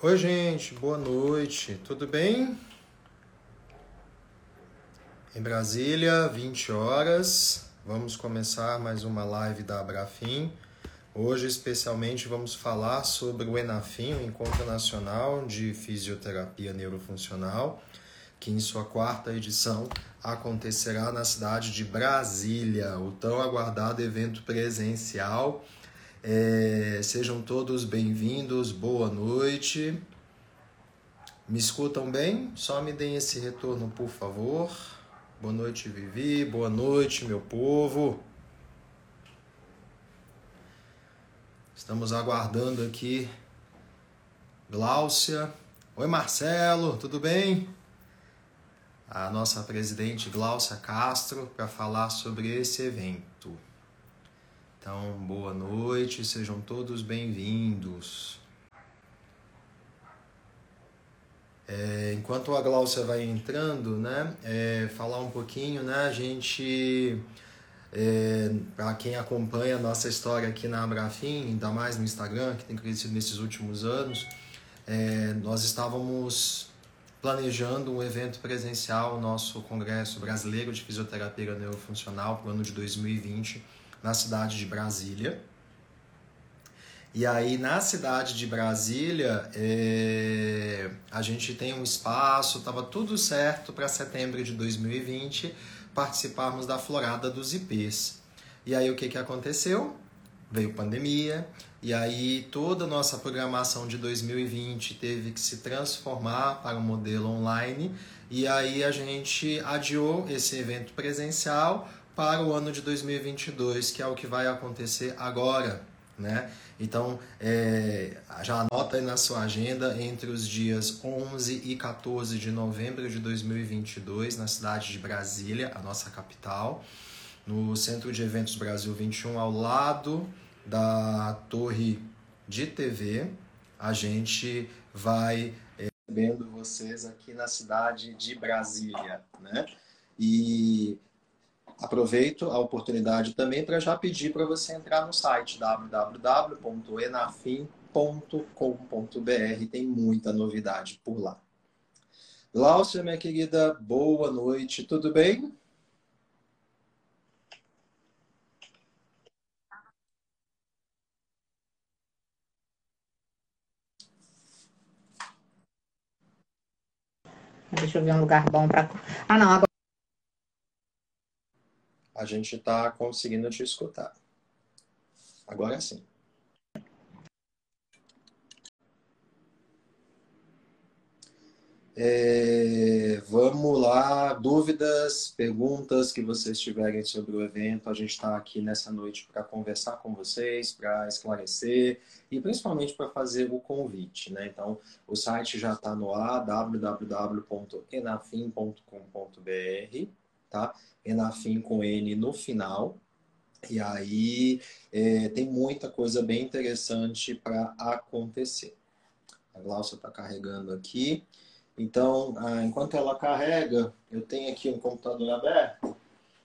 Oi, gente, boa noite, tudo bem? Em Brasília, 20 horas, vamos começar mais uma live da Abrafim. Hoje, especialmente, vamos falar sobre o ENAFIM, o Encontro Nacional de Fisioterapia Neurofuncional, que em sua quarta edição acontecerá na cidade de Brasília, o tão aguardado evento presencial é, sejam todos bem-vindos, boa noite. Me escutam bem? Só me deem esse retorno, por favor. Boa noite, Vivi. Boa noite, meu povo. Estamos aguardando aqui Gláucia. Oi, Marcelo, tudo bem? A nossa presidente Gláucia Castro para falar sobre esse evento. Então, boa noite, sejam todos bem-vindos. É, enquanto a Gláucia vai entrando, né, é, falar um pouquinho, né, a gente, é, para quem acompanha a nossa história aqui na Abrafim, ainda mais no Instagram, que tem crescido nesses últimos anos, é, nós estávamos planejando um evento presencial, nosso Congresso Brasileiro de Fisioterapia Neurofuncional, para o ano de 2020, na cidade de Brasília. E aí, na cidade de Brasília, é, a gente tem um espaço, estava tudo certo para setembro de 2020 participarmos da Florada dos IPs. E aí, o que, que aconteceu? Veio pandemia, e aí toda a nossa programação de 2020 teve que se transformar para um modelo online, e aí a gente adiou esse evento presencial para o ano de 2022, que é o que vai acontecer agora, né? Então, é, já anota aí na sua agenda entre os dias 11 e 14 de novembro de 2022, na cidade de Brasília, a nossa capital, no Centro de Eventos Brasil 21, ao lado da Torre de TV. A gente vai é, recebendo vocês aqui na cidade de Brasília, né? E Aproveito a oportunidade também para já pedir para você entrar no site www.enafim.com.br, tem muita novidade por lá. Láucia, minha querida, boa noite, tudo bem? Deixa eu ver um lugar bom para. Ah, não, agora. A gente está conseguindo te escutar. Agora sim. É, vamos lá, dúvidas, perguntas que vocês tiverem sobre o evento. A gente está aqui nessa noite para conversar com vocês, para esclarecer e principalmente para fazer o convite. Né? Então, o site já está no ar, www.enafim.com.br, tá? Enafim com N no final. E aí é, tem muita coisa bem interessante para acontecer. A Glaucia está carregando aqui. Então, ah, enquanto ela carrega, eu tenho aqui um computador aberto.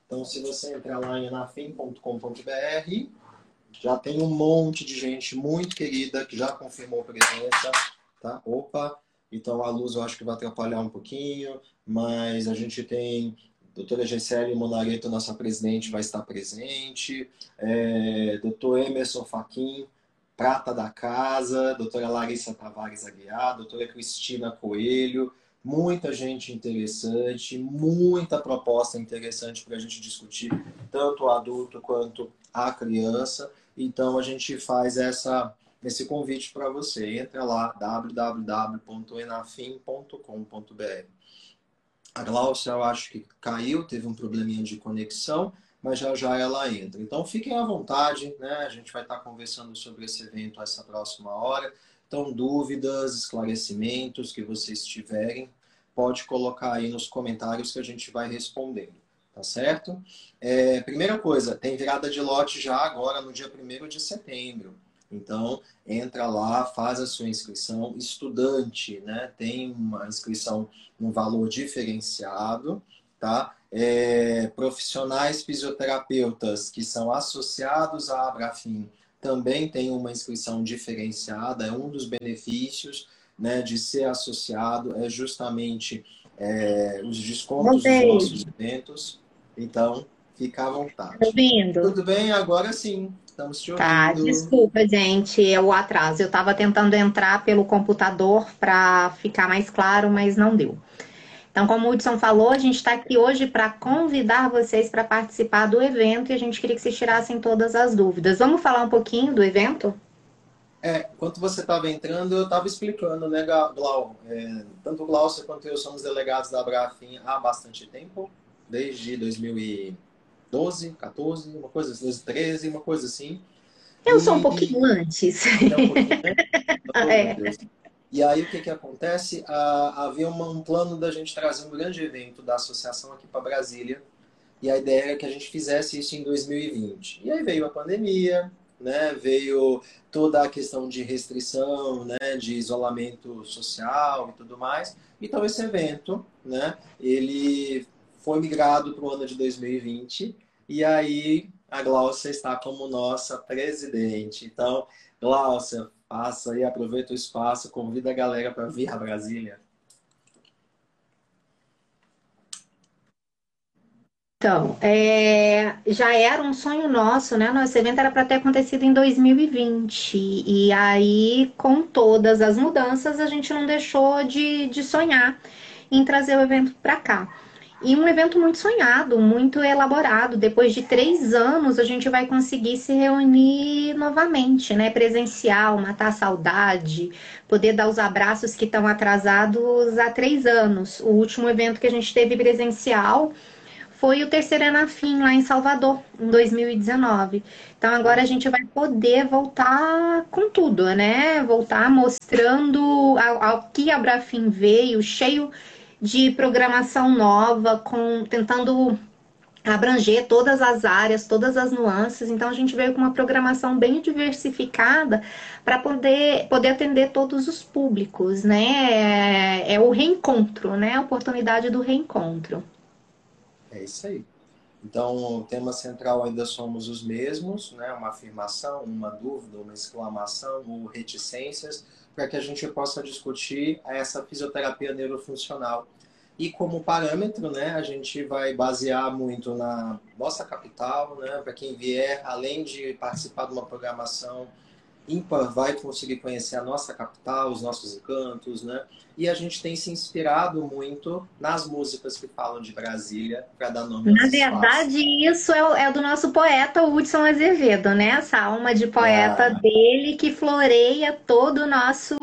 Então, se você entrar lá em enafim.com.br, já tem um monte de gente muito querida que já confirmou presença. Tá? Opa! Então, a luz eu acho que vai atrapalhar um pouquinho, mas a gente tem doutora Gisele Monareto, nossa presidente, vai estar presente, é, doutor Emerson Faquin, prata da casa, doutora Larissa Tavares Aguiar, doutora Cristina Coelho, muita gente interessante, muita proposta interessante para a gente discutir, tanto o adulto quanto a criança. Então a gente faz essa, esse convite para você. Entra lá, www.enafim.com.br. A Glaucia, eu acho que caiu, teve um probleminha de conexão, mas já já ela entra. Então fiquem à vontade, né? A gente vai estar conversando sobre esse evento essa próxima hora. Então, dúvidas, esclarecimentos que vocês tiverem, pode colocar aí nos comentários que a gente vai respondendo, tá certo? É, primeira coisa, tem virada de lote já agora no dia 1 de setembro. Então, entra lá, faz a sua inscrição. Estudante, né? Tem uma inscrição no valor diferenciado, tá? É, profissionais fisioterapeutas que são associados à Abrafim também tem uma inscrição diferenciada, é um dos benefícios né, de ser associado é justamente é, os descontos dos nossos eventos. Então, fica à vontade. Tá? Tudo bem? Agora sim. Estamos te tá, ouvindo. Tá, desculpa, gente, é o atraso. Eu estava tentando entrar pelo computador para ficar mais claro, mas não deu. Então, como o Hudson falou, a gente está aqui hoje para convidar vocês para participar do evento e a gente queria que vocês tirassem todas as dúvidas. Vamos falar um pouquinho do evento? É, enquanto você estava entrando, eu estava explicando, né, Glau? É, tanto o Glaucio quanto eu somos delegados da Brafim há bastante tempo, desde 2012, 14, uma coisa assim, 2013, uma coisa assim. Eu e, sou um pouquinho antes. É um pouquinho, né? é. E aí o que, que acontece? Ah, havia uma, um plano da gente trazer um grande evento da associação aqui para Brasília. E a ideia era que a gente fizesse isso em 2020. E aí veio a pandemia, né? Veio toda a questão de restrição, né? De isolamento social e tudo mais. Então esse evento, né? Ele foi migrado para o ano de 2020 e aí a Glaucia está como nossa presidente. Então, Glaucia, passa aí, aproveita o espaço, convida a galera para vir a Brasília. Então, é, já era um sonho nosso, né? Nosso evento era para ter acontecido em 2020. E aí, com todas as mudanças, a gente não deixou de, de sonhar em trazer o evento para cá. E um evento muito sonhado, muito elaborado. Depois de três anos, a gente vai conseguir se reunir novamente, né? Presencial, matar a saudade, poder dar os abraços que estão atrasados há três anos. O último evento que a gente teve presencial foi o terceiro Enafim lá em Salvador, em 2019. Então agora a gente vai poder voltar com tudo, né? Voltar mostrando ao, ao que a Brafim veio, cheio de programação nova, com tentando abranger todas as áreas, todas as nuances. Então a gente veio com uma programação bem diversificada para poder, poder atender todos os públicos, né? É, é o reencontro, né? A oportunidade do reencontro. É isso aí. Então, o tema central ainda somos os mesmos, né? Uma afirmação, uma dúvida, uma exclamação ou reticências, para que a gente possa discutir essa fisioterapia neurofuncional. E como parâmetro, né, a gente vai basear muito na nossa capital, né, para quem vier, além de participar de uma programação ímpar vai conseguir conhecer a nossa capital, os nossos encantos, né? E a gente tem se inspirado muito nas músicas que falam de Brasília para dar nome Na verdade, isso é, é, do nosso poeta Hudson Azevedo, né? Essa alma de poeta ah. dele que floreia todo o nosso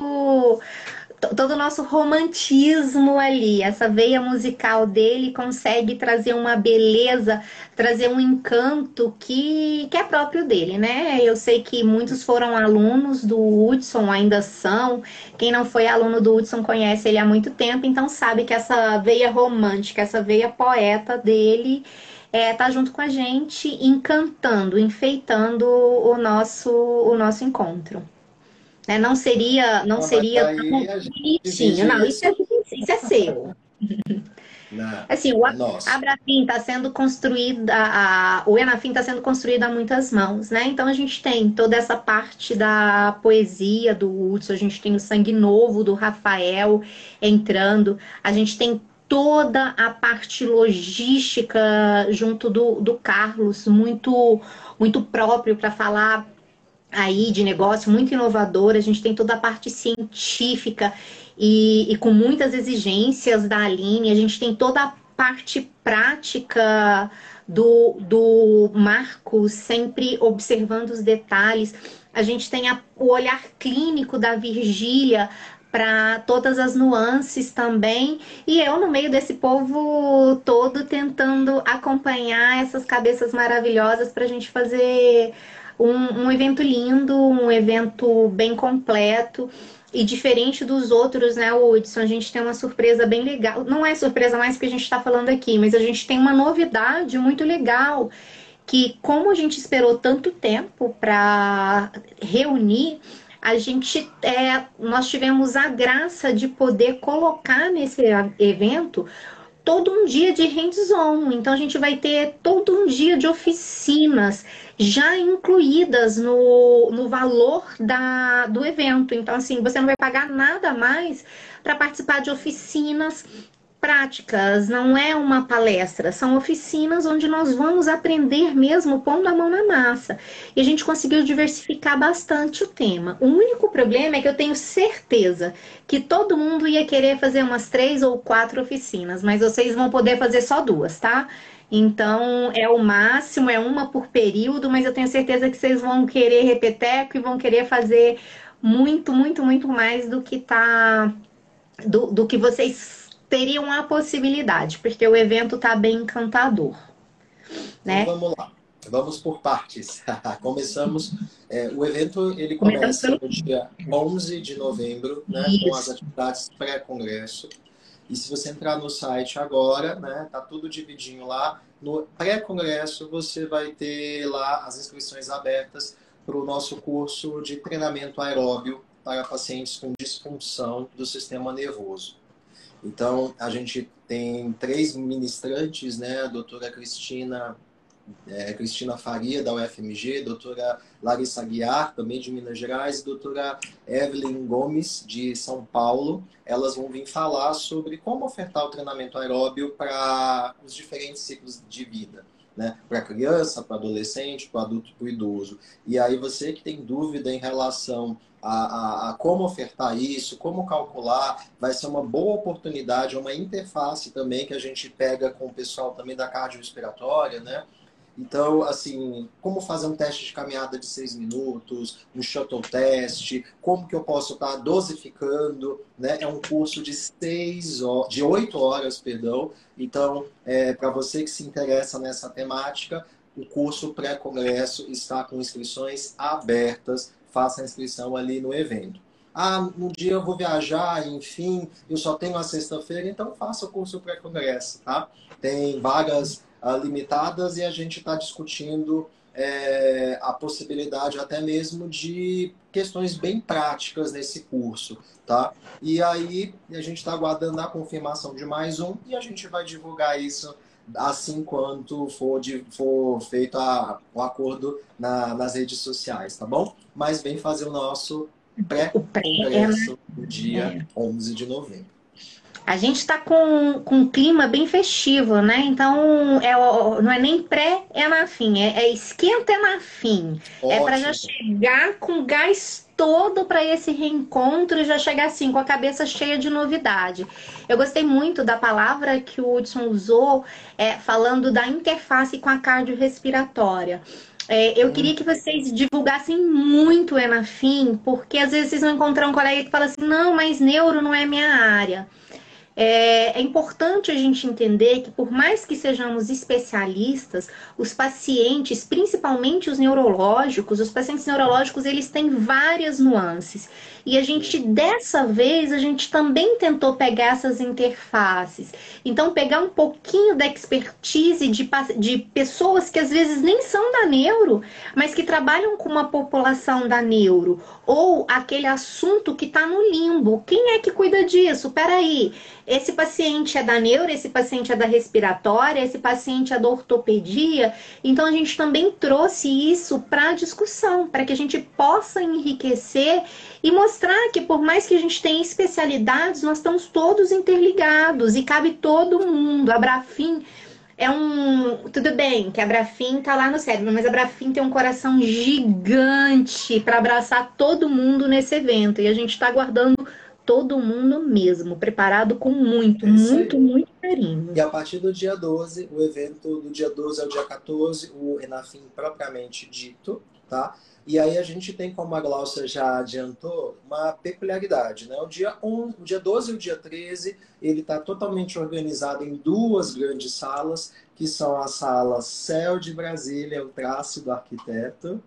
todo o nosso romantismo ali, essa veia musical dele consegue trazer uma beleza, trazer um encanto que, que é próprio dele, né? Eu sei que muitos foram alunos do Hudson, ainda são. Quem não foi aluno do Hudson conhece ele há muito tempo, então sabe que essa veia romântica, essa veia poeta dele é, tá junto com a gente, encantando, enfeitando o nosso, o nosso encontro. Né? Não seria, não, não seria tão bonitinho. Não, isso é, isso é seu. Não, assim, o Abrafim está sendo construído, a, o Enafim está sendo construído a muitas mãos, né? Então a gente tem toda essa parte da poesia do Hudson, a gente tem o sangue novo do Rafael entrando, a gente tem toda a parte logística junto do, do Carlos, muito, muito próprio para falar aí de negócio muito inovadora, a gente tem toda a parte científica e, e, com muitas exigências da Aline, a gente tem toda a parte prática do, do Marcos, sempre observando os detalhes. A gente tem a, o olhar clínico da Virgília para todas as nuances também. E eu, no meio desse povo todo, tentando acompanhar essas cabeças maravilhosas para a gente fazer um, um evento lindo, um evento bem completo. E diferente dos outros, né, Hudson, a gente tem uma surpresa bem legal. Não é surpresa mais que a gente está falando aqui, mas a gente tem uma novidade muito legal. Que, como a gente esperou tanto tempo para reunir, a gente é, nós tivemos a graça de poder colocar nesse evento todo um dia de hands-on. Então a gente vai ter todo um dia de oficinas já incluídas no, no valor da, do evento. Então, assim, você não vai pagar nada mais para participar de oficinas práticas, não é uma palestra, são oficinas onde nós vamos aprender mesmo pondo a mão na massa. E a gente conseguiu diversificar bastante o tema. O único problema é que eu tenho certeza que todo mundo ia querer fazer umas três ou quatro oficinas, mas vocês vão poder fazer só duas, tá? Então, é o máximo, é uma por período, mas eu tenho certeza que vocês vão querer repeteco e vão querer fazer muito, muito, muito mais do que tá do, do que vocês teriam a possibilidade, porque o evento está bem encantador. Né? Então, vamos lá. Vamos por partes. Começamos. É, o evento ele começa no dia 11 de novembro, né, com as atividades pré-congresso. E se você entrar no site agora, né, tá tudo dividinho lá. No pré-congresso você vai ter lá as inscrições abertas para o nosso curso de treinamento aeróbio para pacientes com disfunção do sistema nervoso. Então, a gente tem três ministrantes, né? A doutora Cristina, é, Cristina Faria, da UFMG, doutora Larissa Guiar, também de Minas Gerais, e doutora Evelyn Gomes, de São Paulo. Elas vão vir falar sobre como ofertar o treinamento aeróbio para os diferentes ciclos de vida. Né? Para criança, para adolescente, para adulto, para idoso. E aí você que tem dúvida em relação a, a, a, como ofertar isso, como calcular. Vai ser uma boa oportunidade, uma interface também que a gente pega com o pessoal também da cardiorrespiratória, né? Então, assim, como fazer um teste de caminhada de seis minutos, um shuttle test, como que eu posso estar dosificando, né? É um curso de seis de oito horas, perdão. Então, é, para você que se interessa nessa temática, o curso pré-congresso está com inscrições abertas faça a inscrição ali no evento. Ah, no dia eu vou viajar, enfim, eu só tenho a sexta-feira, então faça o curso pré-congresso, tá? Tem vagas ah, limitadas e a gente está discutindo é, a possibilidade até mesmo de questões bem práticas nesse curso, tá? E aí a gente está aguardando a confirmação de mais um e a gente vai divulgar isso assim quanto for, de, for feito a, o acordo na, nas redes sociais, tá bom? Mas vem fazer o nosso pré-congresso no dia é. 11 de novembro. A gente está com, com um clima bem festivo, né? Então, é, não é nem pré, é na fim. É, é esquenta, é na fim. Ótimo. É para já chegar com gás todo para esse reencontro e já chegar assim, com a cabeça cheia de novidade. Eu gostei muito da palavra que o Hudson usou, é, falando da interface com a cardiorrespiratória. É, eu queria que vocês divulgassem muito o Enafim, porque às vezes vocês vão encontrar um colega que fala assim, não, mas neuro não é minha área. É, é, importante a gente entender que, por mais que sejamos especialistas, os pacientes, principalmente os neurológicos, os pacientes neurológicos, eles têm várias nuances. E a gente, dessa vez, a gente também tentou pegar essas interfaces. Então, pegar um pouquinho da expertise de, de pessoas que às vezes nem são da neuro, mas que trabalham com uma população da neuro. Ou aquele assunto que está no limbo. Quem é que cuida disso? Peraí, esse paciente é da neuro, esse paciente é da respiratória, esse paciente é da ortopedia. Então, a gente também trouxe isso para a discussão, para que a gente possa enriquecer e mostrar que por mais que a gente tenha especialidades, nós estamos todos interligados e cabe todo mundo. A Brafim é um. Tudo bem que a Brafim tá lá no cérebro, mas a Brafim tem um coração gigante para abraçar todo mundo nesse evento. E a gente está aguardando todo mundo mesmo, preparado com muito, é muito, muito carinho. E a partir do dia 12, o evento do dia 12 ao dia 14, o Enafim propriamente dito, tá? E aí a gente tem, como a Glaucia já adiantou, uma peculiaridade. Né? O, dia 11, o dia 12 e o dia 13, ele está totalmente organizado em duas grandes salas, que são a sala Céu de Brasília, o traço do arquiteto,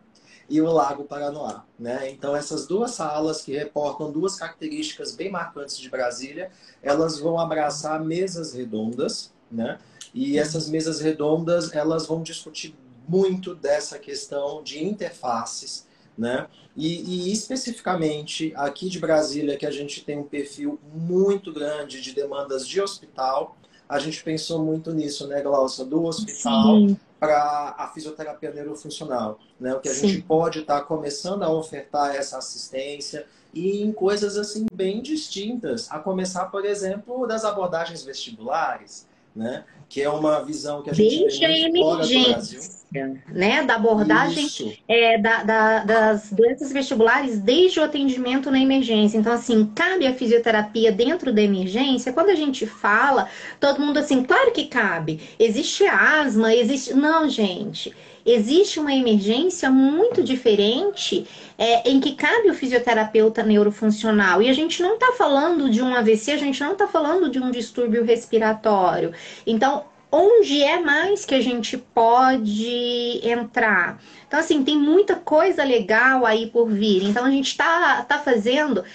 e o Lago Paranoá. Né? Então, essas duas salas que reportam duas características bem marcantes de Brasília, elas vão abraçar mesas redondas, né? E essas mesas redondas, elas vão discutir muito dessa questão de interfaces, né? E, e, especificamente aqui de Brasília, que a gente tem um perfil muito grande de demandas de hospital, a gente pensou muito nisso, né, Glaucia? Do hospital para a fisioterapia neurofuncional, né? O que a Sim. gente pode estar tá começando a ofertar essa assistência e em coisas assim bem distintas, a começar, por exemplo, das abordagens vestibulares, né? Que é uma visão que a gente tem muito fora do Brasil né, da abordagem é, da, da, das doenças vestibulares desde o atendimento na emergência. Então, assim, cabe a fisioterapia dentro da emergência? Quando a gente fala, todo mundo assim, claro que cabe. Existe asma, existe. Não, gente. Existe uma emergência muito diferente é, em que cabe o fisioterapeuta neurofuncional. E a gente não está falando de um AVC, a gente não está falando de um distúrbio respiratório. Então, onde é mais que a gente pode entrar. Então, assim, tem muita coisa legal aí por vir. Então, a gente está tá fazendo.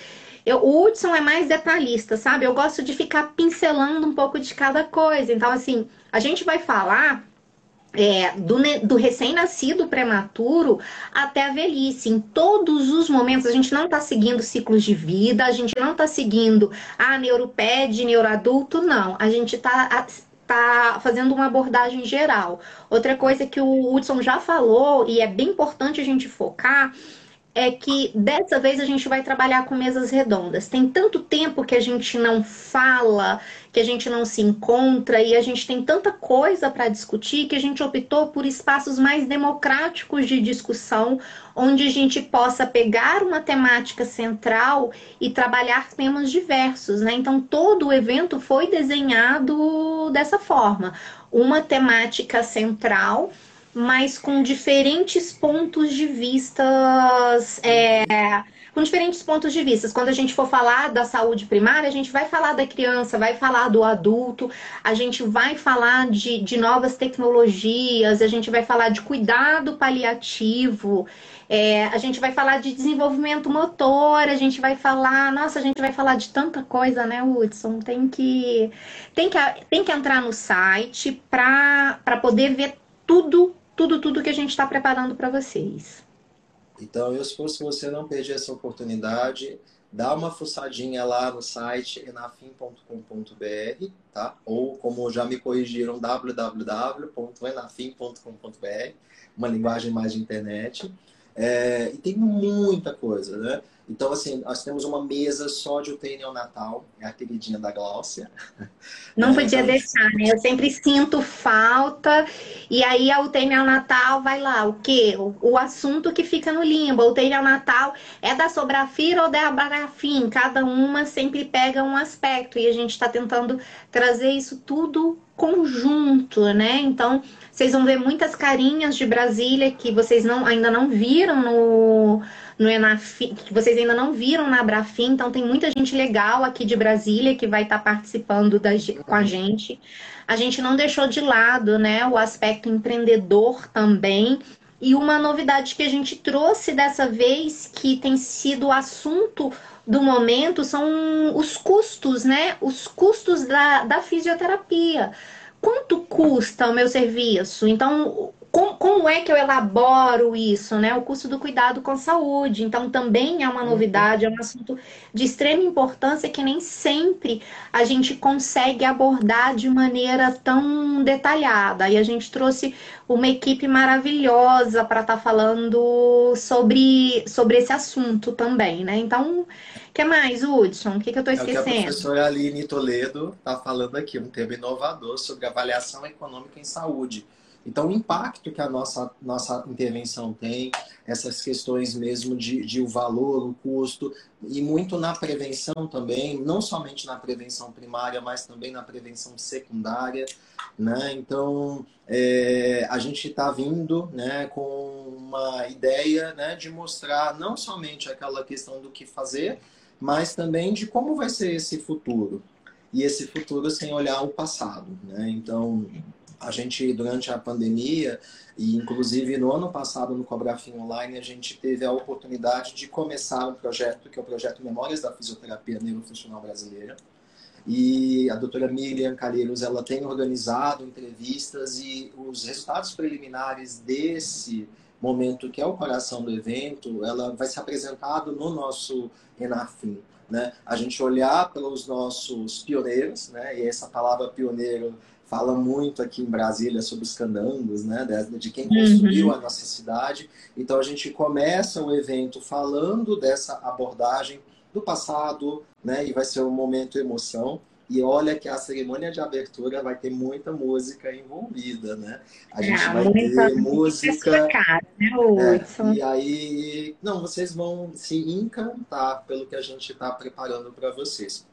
Eu, o Hudson é mais detalhista, sabe? Eu gosto de ficar pincelando um pouco de cada coisa. Então, assim, a gente vai falar é, do, do recém-nascido prematuro até a velhice. Em todos os momentos, a gente não está seguindo ciclos de vida, a gente não está seguindo a ah, neuroped, neuroadulto, não. A gente está tá fazendo uma abordagem geral. Outra coisa que o Hudson já falou, e é bem importante a gente focar, é que dessa vez a gente vai trabalhar com mesas redondas. Tem tanto tempo que a gente não fala, que a gente não se encontra e a gente tem tanta coisa para discutir que a gente optou por espaços mais democráticos de discussão, onde a gente possa pegar uma temática central e trabalhar temas diversos, né? Então todo o evento foi desenhado dessa forma, uma temática central mas com diferentes pontos de vistas. É, com diferentes pontos de vista. Quando a gente for falar da saúde primária, a gente vai falar da criança, vai falar do adulto, a gente vai falar de, de novas tecnologias, a gente vai falar de cuidado paliativo. É, a gente vai falar de desenvolvimento motor, a gente vai falar, nossa, a gente vai falar de tanta coisa, né, Hudson? Tem que, tem que, tem que entrar no site para poder ver tudo tudo, tudo que a gente está preparando para vocês. Então, eu, se fosse você não perder essa oportunidade, dá uma fuçadinha lá no site enafim.com.br, tá? Ou, como já me corrigiram, www.enafim.com.br, uma linguagem mais de internet. É, e tem muita coisa, né? Então, assim, nós temos uma mesa só de UTI neonatal, é a queridinha da Gláucia. Não podia deixar, né? Eu sempre sinto falta, e aí a UTI neonatal vai lá, o quê? O, o assunto que fica no limbo. A UTI neonatal é da Sobrafira ou da Abrafim? Cada uma sempre pega um aspecto, e a gente está tentando trazer isso tudo conjunto, né? Então, vocês vão ver muitas carinhas de Brasília que vocês não, ainda não viram no no Enafim, que vocês ainda não viram na Abrafim, então tem muita gente legal aqui de Brasília que vai estar tá participando da, com a gente. A gente não deixou de lado né, o aspecto empreendedor também. E uma novidade que a gente trouxe dessa vez, que tem sido o assunto do momento, são os custos, né? Os custos da, da fisioterapia. Quanto custa o meu serviço? Então, como, como, é que eu elaboro isso, né? O custo do cuidado com saúde. Então, também é uma uhum. novidade, é um assunto de extrema importância que nem sempre a gente consegue abordar de maneira tão detalhada. E a gente trouxe uma equipe maravilhosa para estar tá falando sobre, sobre esse assunto também, né? Então, o que mais, Hudson? O que, que eu estou esquecendo? É que a professora Aline Toledo está falando aqui, um tema inovador sobre avaliação econômica em saúde então, o impacto que a nossa, nossa intervenção tem, essas questões mesmo de, de o valor, o custo, e muito na prevenção também, não somente na prevenção primária, mas também na prevenção secundária. Né? Então, é, a gente está vindo né, com uma ideia né, de mostrar não somente aquela questão do que fazer, mas também de como vai ser esse futuro. E esse futuro sem olhar o passado. Né? Então, a gente, durante a pandemia, e inclusive no ano passado no Cobrafim Online, a gente teve a oportunidade de começar um projeto, que é o projeto Memórias da Fisioterapia Neurofuncional Brasileira. E a doutora Miriam Calheiros, ela tem organizado entrevistas e os resultados preliminares desse momento que é o coração do evento, ela vai ser apresentado no nosso Enafim. Né? A gente olhar pelos nossos pioneiros, né? e essa palavra pioneiro fala muito aqui em Brasília sobre os candangos, né? de quem construiu uhum. a nossa cidade. Então a gente começa o evento falando dessa abordagem do passado, né? e vai ser um momento emoção. E olha que a cerimônia de abertura vai ter muita música envolvida, né? A gente é, vai ter música. Cara, né, é, e aí, não, vocês vão se encantar pelo que a gente está preparando para vocês.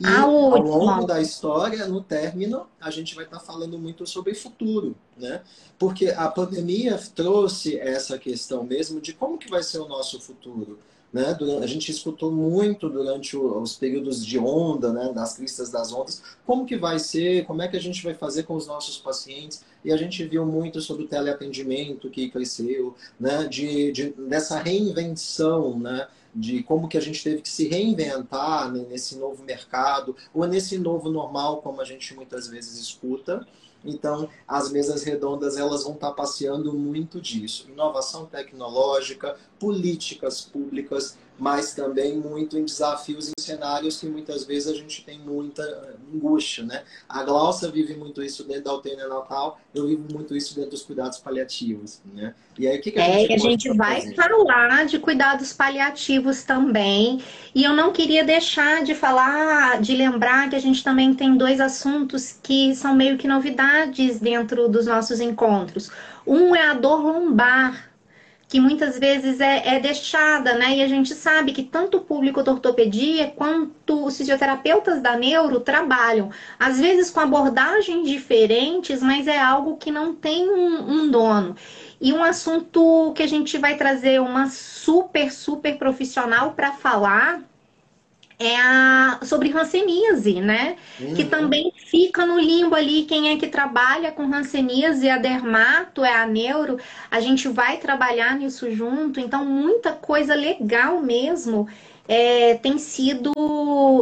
E ao longo da história, no término, a gente vai estar tá falando muito sobre futuro, né? Porque a pandemia trouxe essa questão mesmo de como que vai ser o nosso futuro. Né? A gente escutou muito durante os períodos de onda, né? das cristas das ondas, como que vai ser, como é que a gente vai fazer com os nossos pacientes. E a gente viu muito sobre o teleatendimento que cresceu, né? de, de, dessa reinvenção, né? De como que a gente teve que se reinventar nesse novo mercado, ou nesse novo normal, como a gente muitas vezes escuta. Então, as mesas redondas elas vão estar passeando muito disso. Inovação tecnológica, políticas públicas, mas também muito em desafios e cenários que muitas vezes a gente tem muita angústia, né? A Glaucia vive muito isso dentro da UTI Natal, eu vivo muito isso dentro dos cuidados paliativos, né? E aí, o que, que a é, gente, a gente vai fazer? falar de cuidados paliativos também, e eu não queria deixar de falar, de lembrar que a gente também tem dois assuntos que são meio que novidades dentro dos nossos encontros. Um é a dor lombar, que muitas vezes é, é, deixada, né? E a gente sabe que tanto o público da ortopedia quanto os fisioterapeutas da neuro trabalham, às vezes com abordagens diferentes, mas é algo que não tem um, um dono. E um assunto que a gente vai trazer uma super, super profissional para falar é a, sobre hanseníase, né? Uhum. Que também fica no limbo ali quem é que trabalha com hanseníase, a dermato, é a neuro. A gente vai trabalhar nisso junto, então muita coisa legal mesmo é, tem sido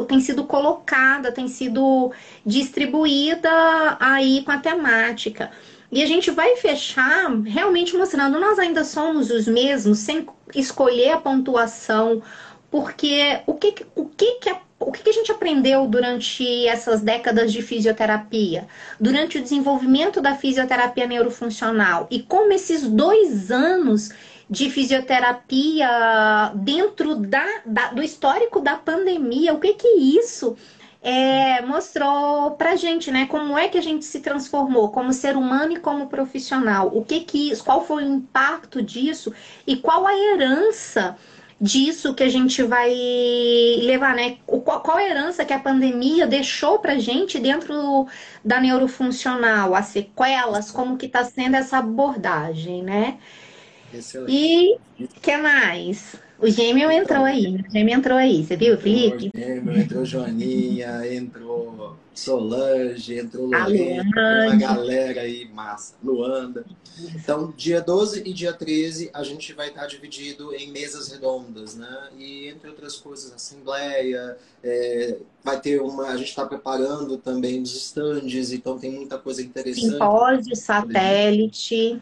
tem sido colocada, tem sido distribuída aí com a temática. E a gente vai fechar realmente mostrando, nós ainda somos os mesmos, sem escolher a pontuação porque o que, o que, que a o que a gente aprendeu durante essas décadas de fisioterapia? Durante o desenvolvimento da fisioterapia neurofuncional e como esses dois anos de fisioterapia dentro da, da do histórico da pandemia, o que que isso é, mostrou pra gente, né? Como é que a gente se transformou como ser humano e como profissional? O que que, qual foi o impacto disso e qual a herança disso que a gente vai levar, né? Qual, qual a herança que a pandemia deixou pra gente dentro da neurofuncional, as sequelas, como que tá sendo essa abordagem, né? Excelente. E o que mais? O gêmeo entrou aí, o gêmeo entrou aí, você viu, Felipe? O gêmeo, entrou Joaninha, entrou Solange, entrou Lorena, uma galera aí, massa, Luanda. Então, dia 12 e dia 13, a gente vai estar dividido em mesas redondas, né? E, entre outras coisas, assembleia, é, vai ter uma... A gente está preparando também os estandes, então tem muita coisa interessante. Simpósio, satélite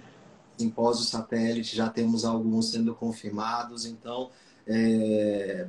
simpósio satélite, já temos alguns sendo confirmados, então é,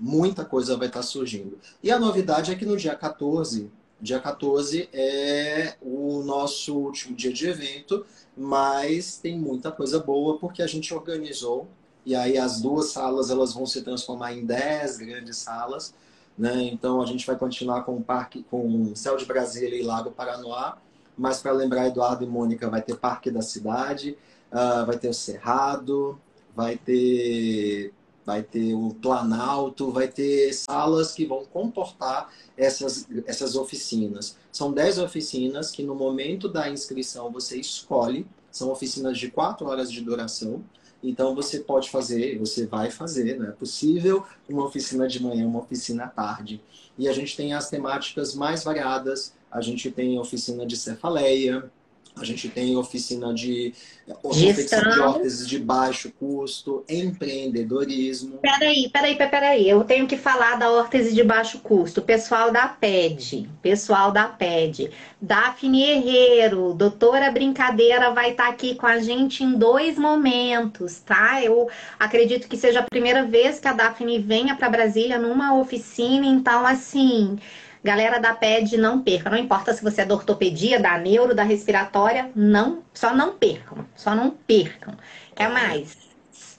muita coisa vai estar surgindo. E a novidade é que no dia 14, dia 14 é o nosso último dia de evento, mas tem muita coisa boa porque a gente organizou e aí as duas salas elas vão se transformar em 10 grandes salas, né? Então a gente vai continuar com o parque com Céu de Brasília e Lago Paranoá mas para lembrar Eduardo e Mônica, vai ter Parque da Cidade, uh, vai ter o Cerrado, vai ter vai ter o Planalto, vai ter salas que vão comportar essas, essas oficinas. São 10 oficinas que no momento da inscrição você escolhe, são oficinas de 4 horas de duração, então você pode fazer, você vai fazer, não é possível, uma oficina de manhã, uma oficina à tarde. E a gente tem as temáticas mais variadas, a gente tem oficina de cefaleia, A gente tem oficina de confecção de órteses de baixo custo, empreendedorismo. Peraí, peraí, peraí. Eu tenho que falar da órtese de baixo custo. Pessoal da PED, pessoal da PED. Daphne Herrero, doutora Brincadeira, vai estar tá aqui com a gente em dois momentos, tá? Eu acredito que seja a primeira vez que a Daphne venha para Brasília numa oficina, então, assim. Galera da PED, não perca. Não importa se você é da ortopedia, da neuro, da respiratória, não, só não percam. Só não percam. Quer mais?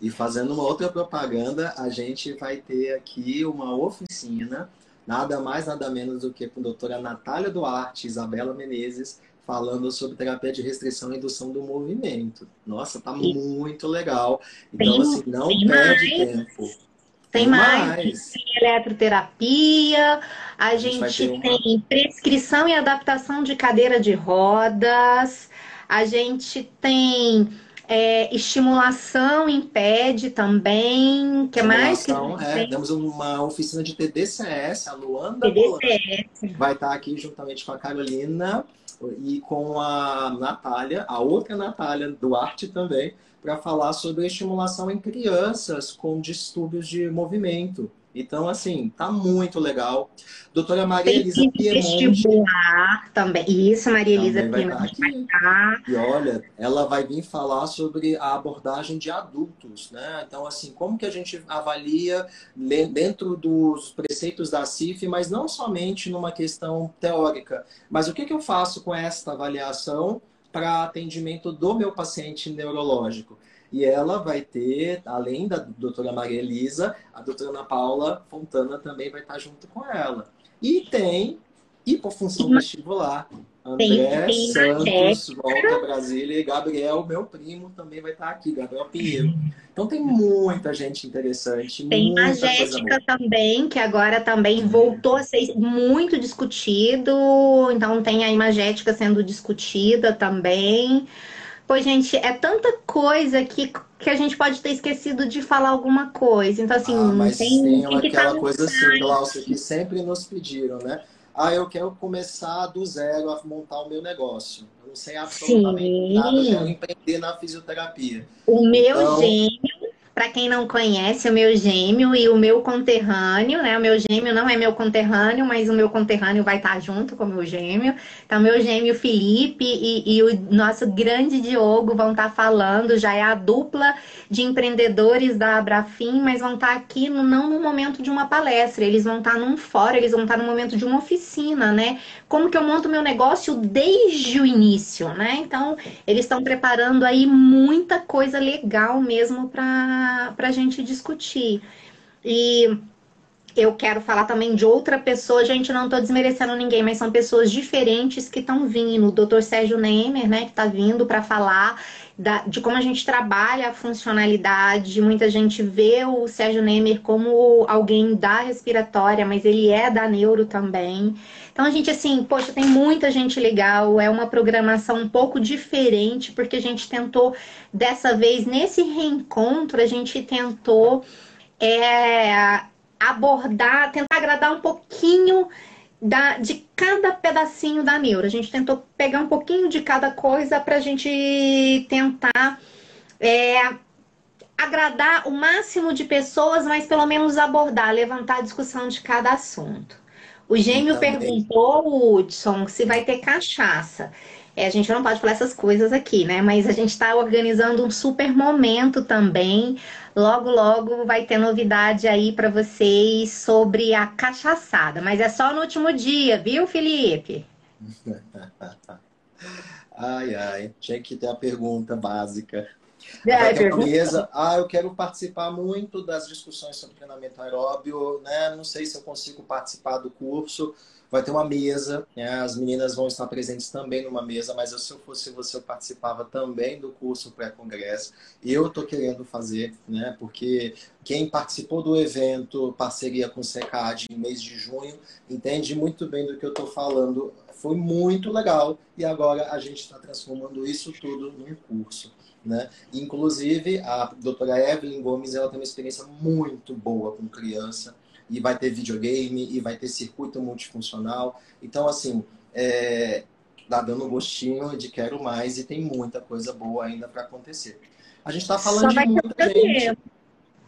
E fazendo uma outra propaganda, a gente vai ter aqui uma oficina, nada mais, nada menos do que com a doutora Natália Duarte, Isabela Menezes, falando sobre terapia de restrição e indução do movimento. Nossa, tá muito legal. Então, tem, assim, não perde mais. tempo. Tem mais. mais. Tem eletroterapia, a, a gente, gente tem uma... prescrição e adaptação de cadeira de rodas, a gente tem é, estimulação em PED também. que mais? Que é, temos uma oficina de TDCS, a Luanda TDCS. vai estar aqui juntamente com a Carolina e com a Natália, a outra Natália Duarte também, para falar sobre estimulação em crianças com distúrbios de movimento. Então, assim, tá muito legal. Doutora Maria Tem Elisa Piemonte. vestibular também. Isso, Maria Elisa Piemonte vai estar. E olha, ela vai vir falar sobre a abordagem de adultos, né? Então, assim, como que a gente avalia dentro dos preceitos da CIF, mas não somente numa questão teórica, mas o que, que eu faço com esta avaliação para atendimento do meu paciente neurológico? E ela vai ter, além da doutora Maria Elisa, a doutora Ana Paula Fontana também vai estar junto com ela. E tem hipofunção vestibular. André tem, Santos volta a Brasília e Gabriel, meu primo, também vai estar aqui, Gabriel Pinheiro. Então tem muita gente interessante. Tem magética também, que agora também voltou a ser muito discutido. Então tem a imagética sendo discutida também. Pois, gente, é tanta coisa que, que a gente pode ter esquecido de falar alguma coisa. Então, assim, ah, mas tem, tem, tem aquela coisa assim, Glaucia, que sempre nos pediram, né? Ah, eu quero começar do zero a montar o meu negócio. Eu não sei absolutamente Sim. nada, eu quero empreender na fisioterapia. O meu então... gênio para quem não conhece, o meu gêmeo e o meu conterrâneo, né? O meu gêmeo não é meu conterrâneo, mas o meu conterrâneo vai estar junto com o meu gêmeo. Então, meu gêmeo Felipe e, e o nosso grande Diogo vão estar falando, já é a dupla de empreendedores da Abrafim, mas vão estar aqui no, não no momento de uma palestra, eles vão estar num fórum, eles vão estar no momento de uma oficina, né? Como que eu monto meu negócio desde o início, né? Então, eles estão preparando aí muita coisa legal mesmo para para a gente discutir. E eu quero falar também de outra pessoa, gente, não estou desmerecendo ninguém, mas são pessoas diferentes que estão vindo. O Dr. Sérgio Nemer, né, que está vindo para falar da, de como a gente trabalha a funcionalidade. Muita gente vê o Sérgio Nemer como alguém da respiratória, mas ele é da neuro também. Então, a gente, assim, poxa, tem muita gente legal, é uma programação um pouco diferente, porque a gente tentou, dessa vez, nesse reencontro, a gente tentou é, abordar, tentar agradar um pouquinho da, de cada pedacinho da neuro. A gente tentou pegar um pouquinho de cada coisa para a gente tentar é, agradar o máximo de pessoas, mas pelo menos abordar, levantar a discussão de cada assunto. O gêmeo perguntou, Hudson, se vai ter cachaça. É, a gente não pode falar essas coisas aqui, né? Mas a gente está organizando um super momento também. Logo, logo vai ter novidade aí para vocês sobre a cachaçada. Mas é só no último dia, viu, Felipe? ai, ai, tinha que ter a pergunta básica. É, uma mesa. Ah, eu quero participar muito das discussões sobre treinamento aeróbio, né? Não sei se eu consigo participar do curso. Vai ter uma mesa, né? as meninas vão estar presentes também numa mesa, mas eu, se eu fosse você, eu participava também do curso pré-congresso. Eu estou querendo fazer, né? Porque quem participou do evento, parceria com o SECAD em mês de junho, entende muito bem do que eu estou falando. Foi muito legal e agora a gente está transformando isso tudo num curso. Né? Inclusive, a doutora Evelyn Gomes ela tem uma experiência muito boa com criança e vai ter videogame e vai ter circuito multifuncional. Então, assim, é, tá dando gostinho de quero mais e tem muita coisa boa ainda para acontecer. A gente está falando de muita gente.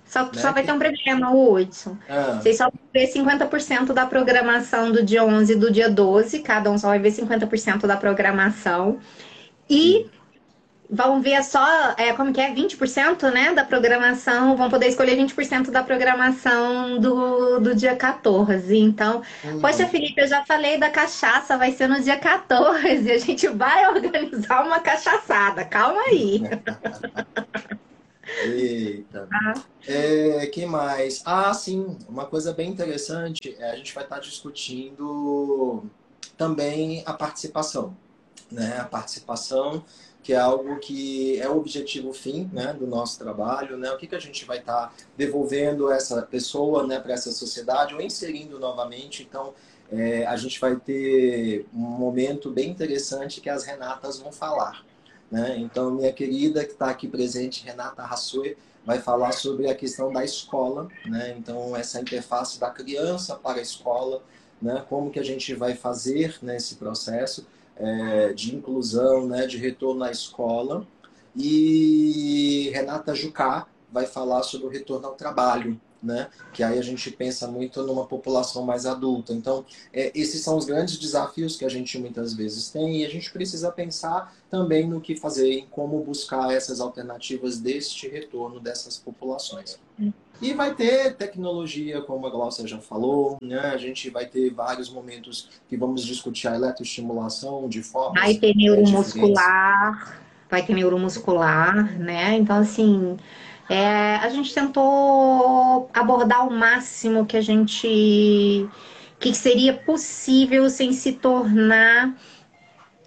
Só, né? só vai ter um problema, Hudson. Ah. Vocês só vão ver 50% da programação do dia 11 e do dia 12. Cada um só vai ver 50% da programação. E Sim. Vão ver só, é, como que é, 20% né, da programação. Vão poder escolher 20% da programação do, do dia 14. Então, hum. poxa, Felipe, eu já falei da cachaça, vai ser no dia 14. A gente vai organizar uma cachaçada. Calma aí. Eita. Ah. É, que mais? Ah, sim, uma coisa bem interessante é a gente vai estar discutindo também a participação, né? A participação que é algo que é o objetivo fim né, do nosso trabalho, né? O que, que a gente vai estar devolvendo essa pessoa né, para essa sociedade ou inserindo novamente. Então, é, a gente vai ter um momento bem interessante que as Renatas vão falar. Né? Então, minha querida que está aqui presente, Renata Rassoi, vai falar sobre a questão da escola, né? Então, essa interface da criança para a escola, né? Como que a gente vai fazer nesse processo é, de inclusão, né? De retorno à escola. E Renata Jucá vai falar sobre o retorno ao trabalho, né? Que aí a gente pensa muito numa população mais adulta. Então, é, esses são os grandes desafios que a gente muitas vezes tem e a gente precisa pensar também no que fazer, em como buscar essas alternativas deste retorno dessas populações. E vai ter tecnologia, como a Glaucia já falou, né? A gente vai ter vários momentos que vamos discutir a eletroestimulação de forma. Vai ter neuromuscular, vai ter neuromuscular, né? Então, assim, é, a gente tentou abordar o máximo que a gente que seria possível sem se tornar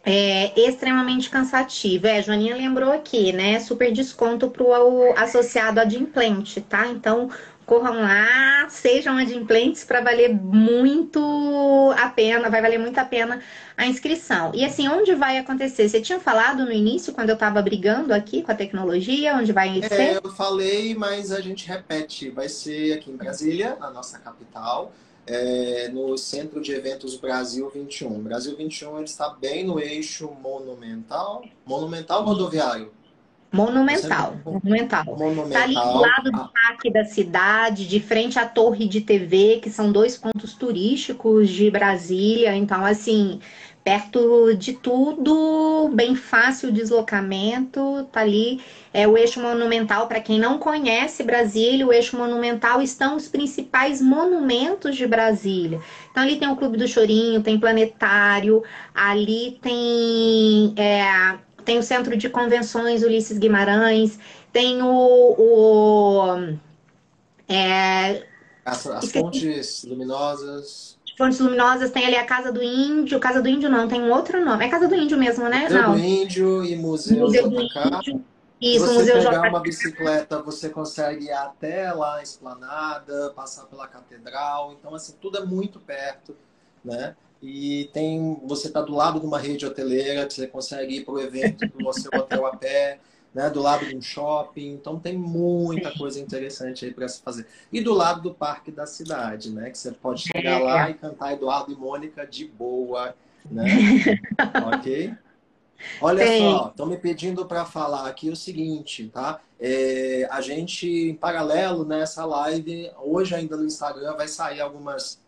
é, extremamente cansativo. É, Joaninha lembrou aqui, né? Super desconto para o associado adimplente, tá? Então, corram lá, sejam adimplentes para valer muito a pena, vai valer muito a pena a inscrição. E assim, onde vai acontecer? Você tinha falado no início, quando eu estava brigando aqui com a tecnologia, onde vai é, ser? É, eu falei, mas a gente repete. Vai ser aqui em Brasília, a nossa capital, é, no Centro de Eventos Brasil 21. Brasil 21 ele está bem no eixo monumental, monumental rodoviário. Monumental, monumental. monumental. Está ali do lado do parque da cidade, de frente à torre de TV, que são dois pontos turísticos de Brasília. Então, assim, perto de tudo, bem fácil o deslocamento. Tá ali é o eixo monumental. Para quem não conhece Brasília, o eixo monumental estão os principais monumentos de Brasília. Então, ali tem o Clube do Chorinho, tem Planetário, ali tem. É, tem o Centro de Convenções Ulisses Guimarães, tem o. o é, as, as fontes luminosas. Fontes Luminosas tem ali a Casa do Índio. Casa do Índio não, tem um outro nome. É Casa do Índio mesmo, né? Museu não. do Índio e Museu, Museu do Índio. Isso, Se você Museu pegar uma bicicleta, você consegue ir até lá Esplanada, passar pela Catedral. Então, assim, tudo é muito perto, né? e tem você está do lado de uma rede hoteleira, você consegue ir para o evento do seu hotel a pé, né, do lado de um shopping, então tem muita coisa interessante aí para se fazer. E do lado do parque da cidade, né, que você pode chegar lá e cantar Eduardo e Mônica de boa, né? ok? Olha Sim. só, estão me pedindo para falar aqui o seguinte, tá? É, a gente, em paralelo nessa live, hoje ainda no Instagram vai sair algumas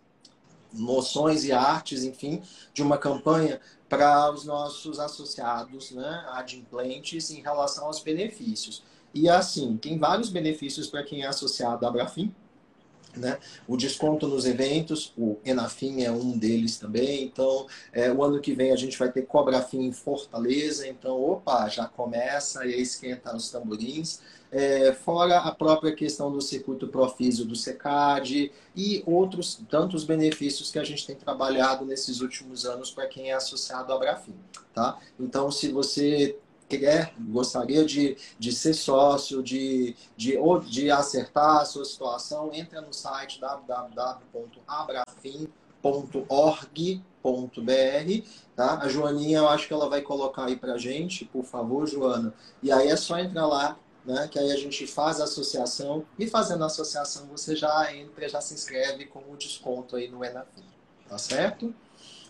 noções e artes, enfim, de uma campanha para os nossos associados, né, adimplentes, em relação aos benefícios. E assim, tem vários benefícios para quem é associado à Brafim, né? O desconto nos eventos, o Enafim é um deles também. Então, é, o ano que vem a gente vai ter Cobrafim em Fortaleza. Então, opa, já começa e esquenta os tamborins é, fora a própria questão do circuito Profísio do SECAD e outros tantos benefícios que a gente tem trabalhado nesses últimos anos para quem é associado à Brafim. Tá? Então, se você quer, gostaria de, de ser sócio, de, de, ou de acertar a sua situação, entra no site www.abrafim.org.br, tá? A Joaninha, eu acho que ela vai colocar aí pra gente, por favor, Joana. E aí é só entrar lá, né? Que aí a gente faz a associação e fazendo a associação você já entra, já se inscreve com o desconto aí no Enafim, tá certo?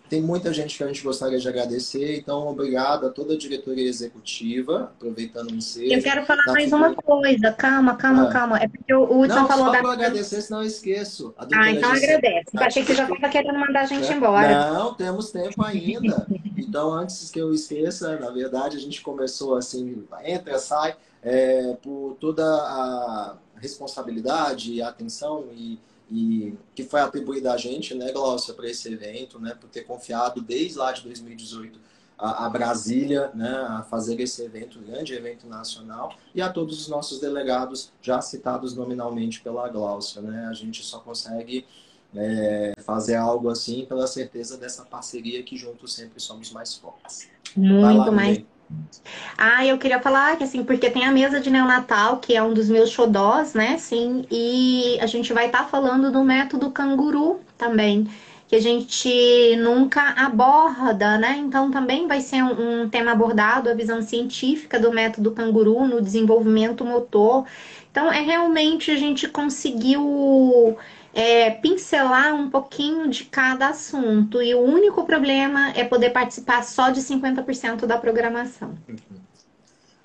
tem muita gente que a gente gostaria de agradecer, então obrigado a toda a diretoria executiva, aproveitando o. Eu quero falar mais uma coisa, calma, calma, ah. calma. É porque o Hudson não, falou só da. Não, agradecer, senão eu esqueço. ah, então agradece. Eu achei que você já estava querendo mandar a gente é. embora. Não, temos tempo ainda. então, antes que eu esqueça, na verdade, a gente começou assim, entra, sai, é, por toda a responsabilidade, a atenção e e que foi atribuída a gente, né, Glaucia, para esse evento, né, por ter confiado desde lá de 2018 a, a, Brasília, né, a fazer esse evento, grande evento nacional, e a todos os nossos delegados já citados nominalmente pela Glaucia, né, a gente só consegue é, fazer algo assim pela certeza dessa parceria que juntos sempre somos mais fortes. Muito lá, mais. Ah, eu queria falar que assim, porque tem a mesa de neonatal, que é um dos meus xodós, né? Sim, e a gente vai estar tá falando do método canguru também, que a gente nunca aborda, né? Então também vai ser um, um tema abordado, a visão científica do método canguru no desenvolvimento motor. Então é realmente a gente conseguiu é, pincelar um pouquinho de cada assunto. E o único problema é poder participar só de 50% da programação.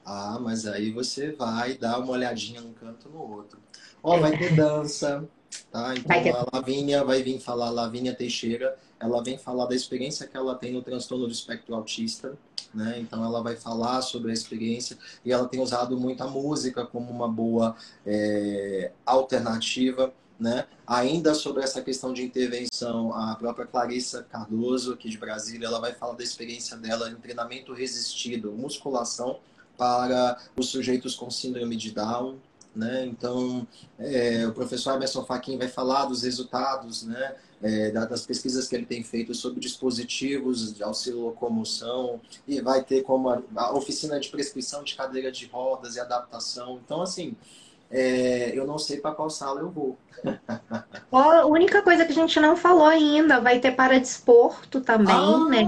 Ah, mas aí você vai dar uma olhadinha num canto no outro. Ó, oh, vai ter dança, tá? Então ter... a Lavínia vai vir falar, Lavínia Teixeira, ela vem falar da experiência que ela tem no transtorno do espectro autista, né? Então ela vai falar sobre a experiência e ela tem usado muito a música como uma boa é, alternativa né? Ainda sobre essa questão de intervenção, a própria Clarissa Cardoso, aqui de Brasília, ela vai falar da experiência dela em treinamento resistido, musculação para os sujeitos com síndrome de Down. Né? Então, é, o professor Emerson Fachin vai falar dos resultados né, é, das pesquisas que ele tem feito sobre dispositivos de auxílio locomoção e vai ter como a, a oficina de prescrição de cadeira de rodas e adaptação. Então, assim, é, eu não sei para qual sala eu vou. a única coisa que a gente não falou ainda, vai ter para desporto também, ah, né?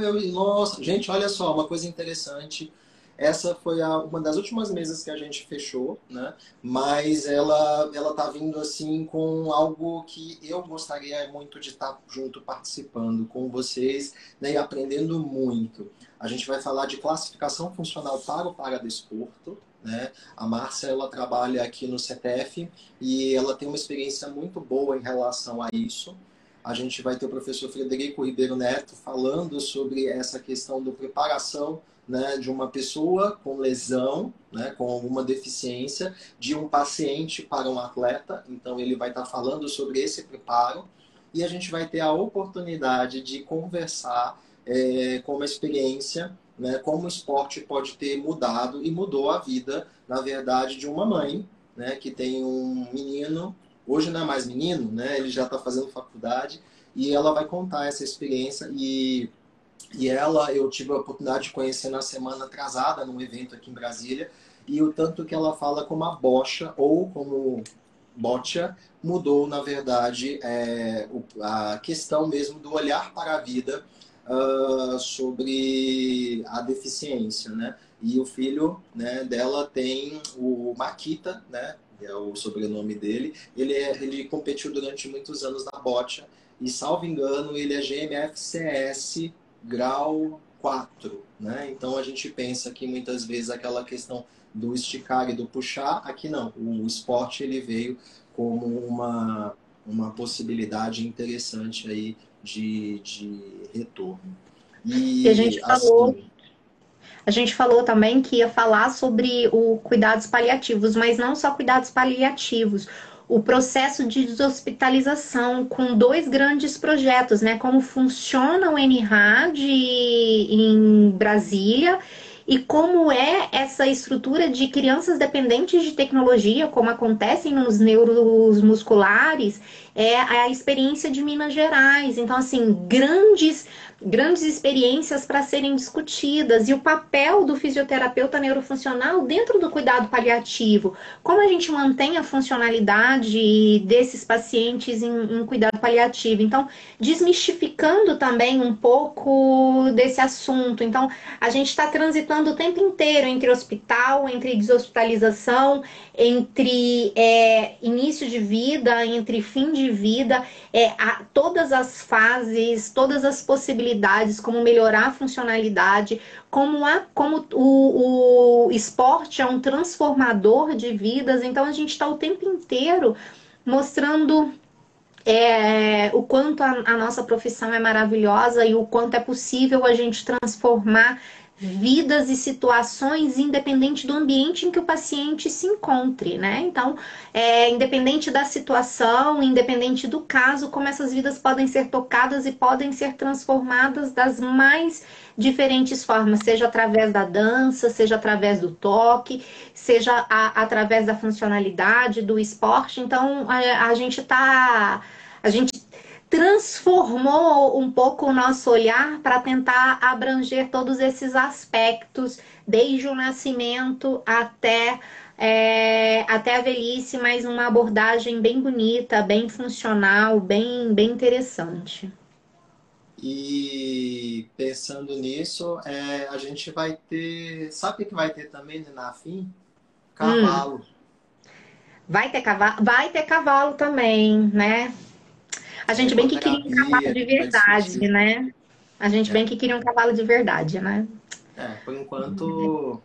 Eu, nossa, gente, olha só, uma coisa interessante. Essa foi a, uma das últimas mesas que a gente fechou, né? Mas ela ela tá vindo assim com algo que eu gostaria muito de estar junto participando com vocês, né? E aprendendo muito. A gente vai falar de classificação funcional para o paradesporto, né? A Márcia ela trabalha aqui no CTF e ela tem uma experiência muito boa em relação a isso. A gente vai ter o professor Frederico Ribeiro Neto falando sobre essa questão da preparação né, de uma pessoa com lesão, né, com alguma deficiência, de um paciente para um atleta. Então, ele vai estar falando sobre esse preparo e a gente vai ter a oportunidade de conversar é, com uma experiência né, como o esporte pode ter mudado e mudou a vida, na verdade, de uma mãe, né, que tem um menino, hoje não é mais menino, né, ele já está fazendo faculdade, e ela vai contar essa experiência e, e ela, eu tive a oportunidade de conhecer na semana atrasada, num evento aqui em Brasília, e o tanto que ela fala como a bocha, ou como bocha, mudou, na verdade, é, a questão mesmo do olhar para a vida uh, sobre a deficiência, né? E o filho né, dela tem o Makita, né? É o sobrenome dele. Ele, é, ele competiu durante muitos anos na bocha e, salvo engano, ele é GMFCS grau 4, né? Então a gente pensa que muitas vezes aquela questão do esticar e do puxar, aqui não. O esporte ele veio como uma, uma possibilidade interessante aí de, de retorno. E, e a gente assim, falou. A gente falou também que ia falar sobre o cuidados paliativos, mas não só cuidados paliativos, o processo de deshospitalização com dois grandes projetos, né? Como funciona o NRAD em Brasília e como é essa estrutura de crianças dependentes de tecnologia, como acontece nos neuros musculares, é a experiência de Minas Gerais. Então, assim, grandes grandes experiências para serem discutidas e o papel do fisioterapeuta neurofuncional dentro do cuidado paliativo. Como a gente mantém a funcionalidade desses pacientes em, em cuidado paliativo. Então, desmistificando também um pouco desse assunto. Então, a gente está transitando o tempo inteiro entre hospital, entre deshospitalização, entre é, início de vida, entre fim de vida, é, a, todas as fases, todas as possibilidades, como melhorar a funcionalidade, como, a, como o, o esporte é um transformador de vidas, então a gente está o tempo inteiro mostrando é, o quanto a, a, nossa profissão é maravilhosa e o quanto é possível a gente transformar vidas e situações independente do ambiente em que o paciente se encontre, né? Então, é, independente da situação, independente do caso, como essas vidas podem ser tocadas e podem ser transformadas das mais diferentes formas, seja através da dança, seja através do toque, seja a, através da funcionalidade do esporte. Então, a, a gente tá. A gente transformou um pouco o nosso olhar para tentar abranger todos esses aspectos, desde o nascimento até, é, até a velhice, mas uma abordagem bem bonita, bem funcional, bem, bem interessante. E pensando nisso, é, a gente vai ter. Sabe o que vai ter também na FIM? Cavalo. Hum. Vai ter cavalo, vai ter cavalo também, né? A gente bem que queria um cavalo de verdade, né? A gente é. bem que queria um cavalo de verdade, né? É, por enquanto.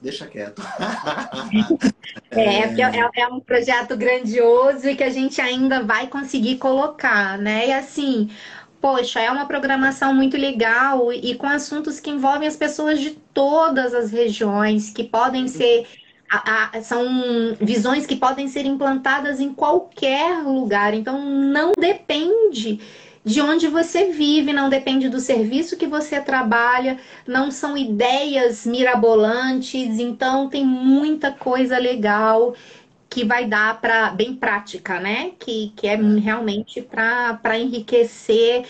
Deixa quieto. é, porque é, é, um projeto grandioso e que a gente ainda vai conseguir colocar, né? E assim, poxa, é uma programação muito legal e com assuntos que envolvem as pessoas de todas as regiões, que podem uhum. ser a, a, são visões que podem ser implantadas em qualquer lugar. Então, não depende de onde você vive, não depende do serviço que você trabalha, não são ideias mirabolantes. Então, tem muita coisa legal que vai dar para bem prática, né? Que, que é realmente para enriquecer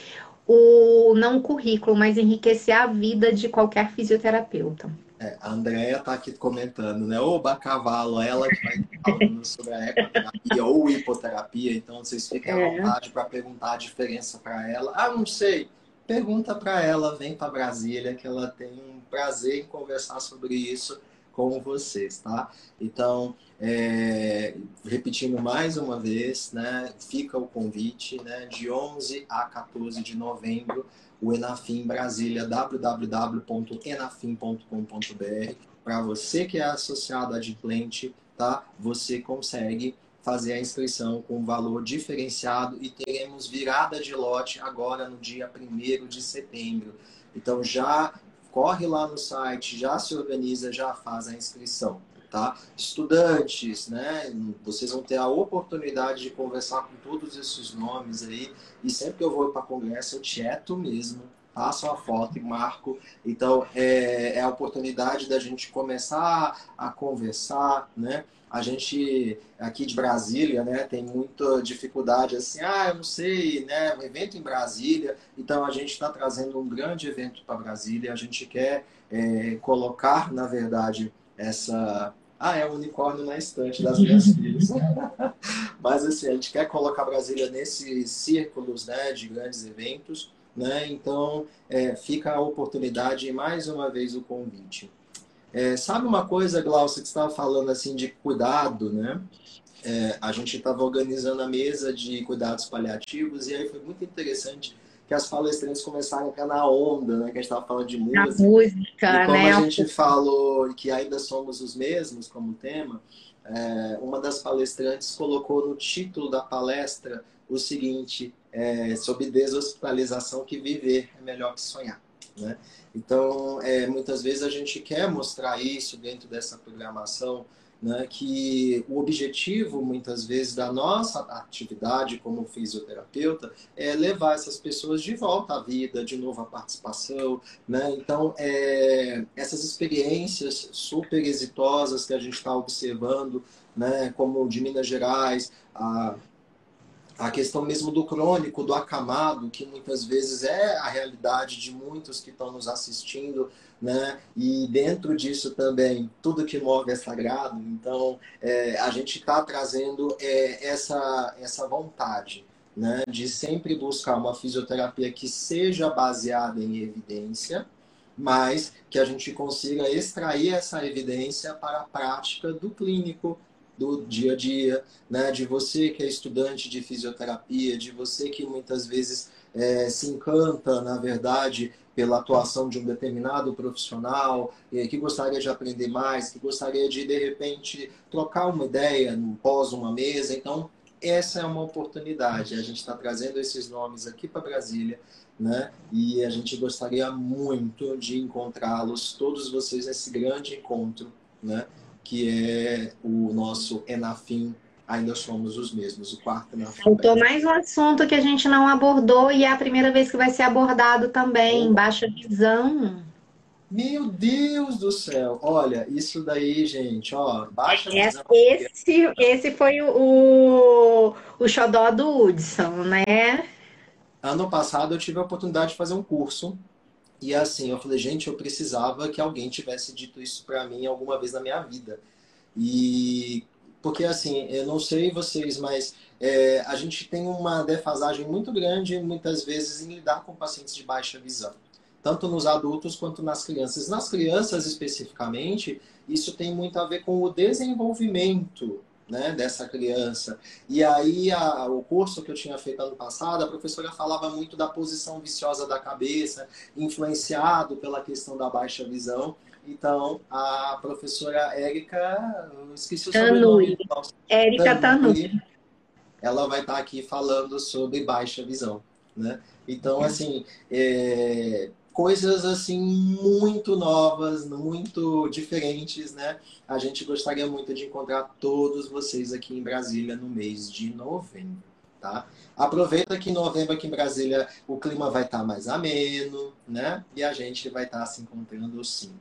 o não o currículo, mas enriquecer a vida de qualquer fisioterapeuta. É, a Andrea está aqui comentando, né? Oba, cavalo, ela que vai falando sobre a ecoterapia ou hipoterapia, então vocês fiquem à é. vontade para perguntar a diferença para ela. Ah, não sei. Pergunta para ela, vem para Brasília, que ela tem um prazer em conversar sobre isso com vocês, tá? Então, é, repetindo mais uma vez, né? Fica o convite, né? De 11 a 14 de novembro o Enafim Brasília, www.enafim.com.br. Para você que é associado Adimplente, tá? Você consegue fazer a inscrição com valor diferenciado e teremos virada de lote agora no dia 1 de setembro. Então já corre lá no site, já se organiza, já faz a inscrição tá? Estudantes, né? Vocês vão ter a oportunidade de conversar com todos esses nomes aí. E sempre que eu vou para congresso, eu tieto mesmo, faço a foto e marco. Então, é, é a oportunidade da gente começar a conversar, né? A gente aqui de Brasília, né, tem muita dificuldade assim, ah, eu não sei, né, um evento em Brasília. Então a gente está trazendo um grande evento para Brasília. A gente quer é, colocar, na verdade, essa. Ah, é o um unicórnio na estante das minhas filhas. Mas assim, a gente quer colocar Brasília nesses círculos né, de grandes eventos. Né? Então, é, fica a oportunidade e mais uma vez o convite. É, sabe uma coisa, Glaucia, que estava falando assim de cuidado, né? É, a gente estava organizando a mesa de cuidados paliativos e aí foi muito interessante que as palestrantes começaram a entrar na onda, né? Que a gente estava falando de música. A música, e como né? a gente falou que ainda somos os mesmos como tema, é, uma das palestrantes colocou no título da palestra o seguinte, é, sobre deshospitalização, que viver é melhor que sonhar. Né? Então, é, muitas vezes a gente quer mostrar isso dentro dessa programação, né, que o objetivo, muitas vezes, da nossa atividade como fisioterapeuta é levar essas pessoas de volta à vida, de novo à participação. Né? Então, é, essas experiências super exitosas que a gente está observando, né, como de Minas Gerais, a, a questão mesmo do crônico, do acamado, que muitas vezes é a realidade de muitos que estão nos assistindo, né? E dentro disso também, tudo que move é sagrado. Então, é, a gente está trazendo é, essa, essa vontade, né? De sempre buscar uma fisioterapia que seja baseada em evidência, mas que a gente consiga extrair essa evidência para a prática do clínico, do dia a dia, né? de você que é estudante de fisioterapia, de você que muitas vezes é, se encanta, na verdade, pela atuação de um determinado profissional, que gostaria de aprender mais, que gostaria de, de repente, trocar uma ideia no pós uma mesa. Então, essa é uma oportunidade. A gente está trazendo esses nomes aqui para Brasília, né? E a gente gostaria muito de encontrá-los, todos vocês, nesse grande encontro, né? Que é o nosso Enafim ainda somos os mesmos, o quarto na Faltou mais um assunto que a gente não abordou e é a primeira vez que vai ser abordado também, oh. baixa visão. Meu Deus do céu! Olha, isso daí, gente, ó, baixa é, visão. Esse, esse foi o, o xodó do Hudson, né? Ano passado eu tive a oportunidade de fazer um curso e assim, eu falei, gente, eu precisava que alguém tivesse dito isso para mim alguma vez na minha vida. E porque assim, eu não sei vocês, mas é, a gente tem uma defasagem muito grande, muitas vezes, em lidar com pacientes de baixa visão, tanto nos adultos quanto nas crianças. Nas crianças, especificamente, isso tem muito a ver com o desenvolvimento né, dessa criança. E aí, a, o curso que eu tinha feito ano passado, a professora falava muito da posição viciosa da cabeça, influenciado pela questão da baixa visão. Então, a professora Érica, esqueci o Tanui. sobrenome. Érica Tanui. Ela vai estar aqui falando sobre baixa visão, né? Então, assim, é, coisas assim muito novas, muito diferentes, né? A gente gostaria muito de encontrar todos vocês aqui em Brasília no mês de novembro, tá? Aproveita que em novembro aqui em Brasília o clima vai estar mais ameno, né? E a gente vai estar se encontrando sim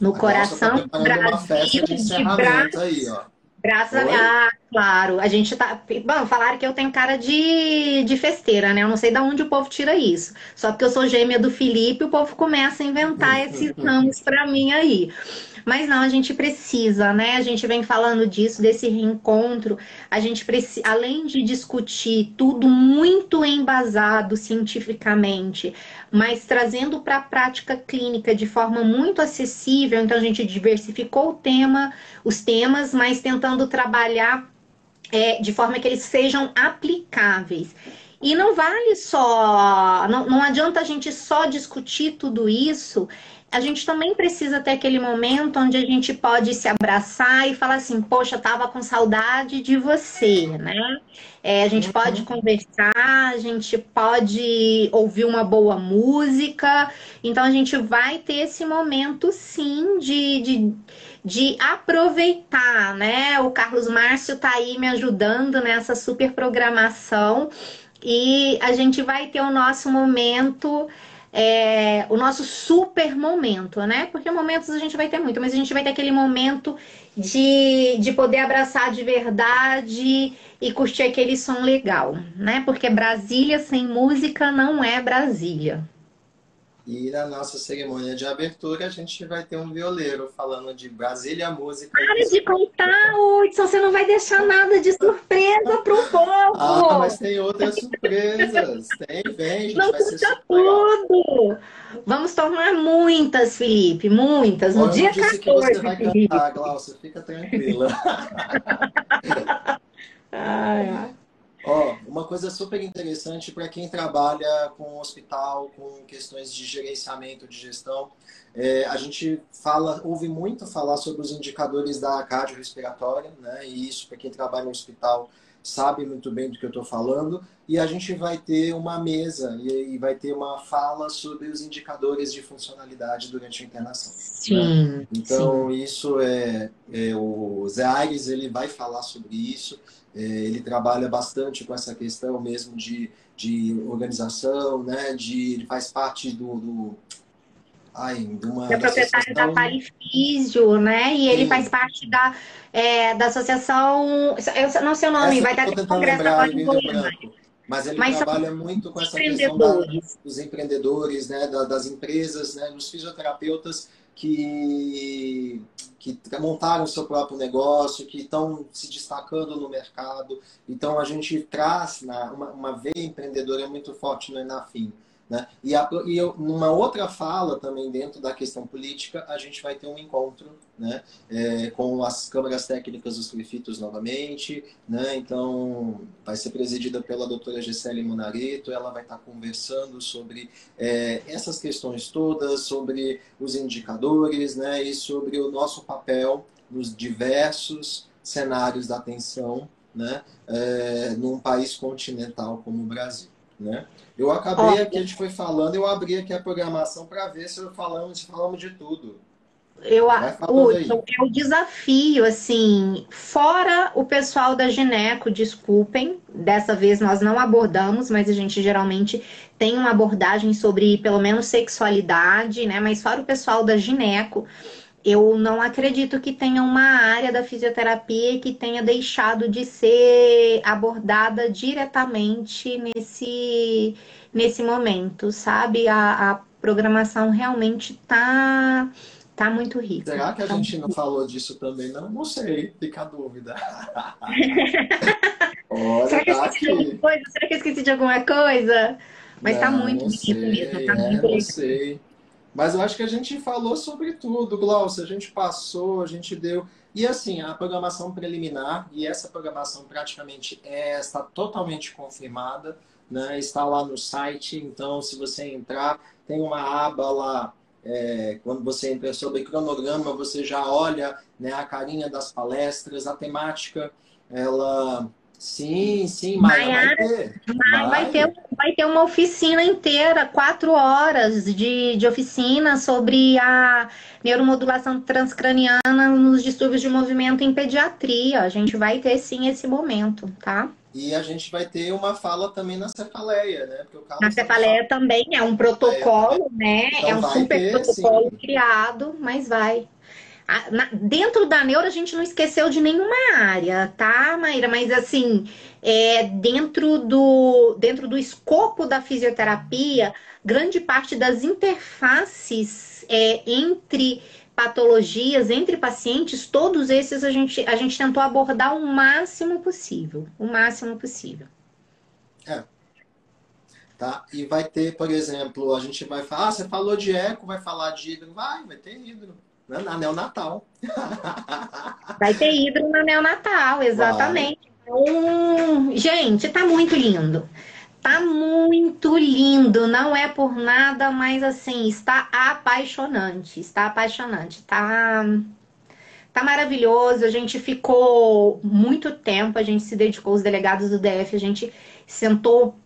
no a coração tá Brasil. De encerramento aí, ó. Graças Oi? a ah, claro, a gente tá. Bom, falaram que eu tenho cara de, de festeira, né? Eu não sei de onde o povo tira isso. Só porque eu sou gêmea do Felipe, o povo começa a inventar esses nomes para mim aí. Mas não, a gente precisa, né? A gente vem falando disso, desse reencontro. A gente precisa, além de discutir tudo muito embasado cientificamente, mas trazendo para a prática clínica de forma muito acessível. Então a gente diversificou o tema, os temas, mas tentando trabalhar é, de forma que eles sejam aplicáveis. E não vale só, não, não adianta a gente só discutir tudo isso a gente também precisa ter aquele momento onde a gente pode se abraçar e falar assim, poxa, tava com saudade de você, né? É, a gente pode uhum. conversar, a gente pode ouvir uma boa música. Então a gente vai ter esse momento sim de, de, de aproveitar, né? O Carlos Márcio tá aí me ajudando nessa super programação e a gente vai ter o nosso momento é, o nosso super momento, né? Porque momentos a gente vai ter muito, mas a gente vai ter aquele momento de, de poder abraçar de verdade e curtir aquele som legal, né? Porque Brasília sem música não é Brasília. E na nossa cerimônia de abertura, a gente vai ter um violeiro falando de Brasília Música. Para de contar, Hudson, você não vai deixar nada de surpresa pro povo. Ah, mas tem outras surpresas. tem, vem, gente, não vai ser tudo. Vamos tomar muitas, Felipe, muitas. No dia não disse 14, que você vai Felipe. cantar, Glaucia, fica tranquila. ai, ai. Ó, uma coisa super interessante para quem trabalha com hospital, com questões de gerenciamento, de gestão, é, a gente fala, ouve muito falar sobre os indicadores da cardiorrespiratória, né? E isso para quem trabalha no hospital sabe muito bem do que eu estou falando. E a gente vai ter uma mesa e, vai ter uma fala sobre os indicadores de funcionalidade durante a internação. Né? Sim. Né? Então sim. isso é, é o Zé Aires ele vai falar sobre isso. É, ele trabalha bastante com essa questão mesmo de, de organização, né? De, ele faz parte do, do ai, de uma é proprietário da Palifísio, né? E ele Sim. faz parte da, é, da associação. Eu não sei o nome, essa vai dar no congresso agora em. Mas ele Mas trabalha muito com essa questão da, dos empreendedores, né, da, das empresas, né, dos fisioterapeutas que, que montaram o seu próprio negócio, que estão se destacando no mercado. Então, a gente traz na, uma, uma veia empreendedora muito forte no Enafim. Né? E, a, e eu, numa outra fala também dentro da questão política, a gente vai ter um encontro né, é, com as câmaras técnicas dos prefeitos novamente. Né? Então, vai ser presidida pela doutora Gisele Monarito, ela vai estar conversando sobre é, essas questões todas, sobre os indicadores né, e sobre o nosso papel nos diversos cenários da atenção né, é, num país continental como o Brasil. Né? Eu acabei aqui, a gente foi falando, eu abri aqui a programação para ver se falamos, se falamos de tudo. Eu, o, é o desafio, assim, fora o pessoal da Gineco, desculpem, dessa vez nós não abordamos, mas a gente geralmente tem uma abordagem sobre pelo menos sexualidade, né? Mas fora o pessoal da Gineco, eu não acredito que tenha uma área da fisioterapia que tenha deixado de ser abordada diretamente nesse, nesse momento, sabe? A, a programação realmente está tá muito rica. Será que a tá gente não falou disso também? Não, não sei, fica a dúvida. Olha, Será que eu tá esqueci de alguma coisa? Será que eu esqueci de alguma coisa? Mas tá não, tá muito bonito mesmo, tá é, muito não sei. Mas eu acho que a gente falou sobre tudo, Glaucia. A gente passou, a gente deu. E assim, a programação preliminar, e essa programação praticamente é, está totalmente confirmada, né? está lá no site. Então, se você entrar, tem uma aba lá. É, quando você entra sobre cronograma, você já olha né, a carinha das palestras, a temática, ela Sim, sim, Maia, vai ter. Vai. vai. ter. Vai ter uma oficina inteira, quatro horas de, de oficina sobre a neuromodulação transcraniana nos distúrbios de movimento em pediatria. A gente vai ter sim esse momento, tá? E a gente vai ter uma fala também na cefaleia, né? na cefaleia também é um protocolo, né? Então é um super ter, protocolo sim. criado, mas vai dentro da neuro a gente não esqueceu de nenhuma área, tá, Maíra? Mas assim, é, dentro, do, dentro do escopo da fisioterapia, grande parte das interfaces é, entre patologias, entre pacientes, todos esses a gente, a gente tentou abordar o máximo possível. O máximo possível. É. Tá? E vai ter, por exemplo, a gente vai falar, ah, você falou de eco, vai falar de hidro, vai, vai ter hidro né? na neonatal. Vai ter hidro na neonatal, exatamente. Então, gente, tá muito lindo. Tá muito lindo, não é por nada, mas assim, está apaixonante, está apaixonante, tá tá maravilhoso. A gente ficou muito tempo, a gente se dedicou, os delegados do DF, a gente sentou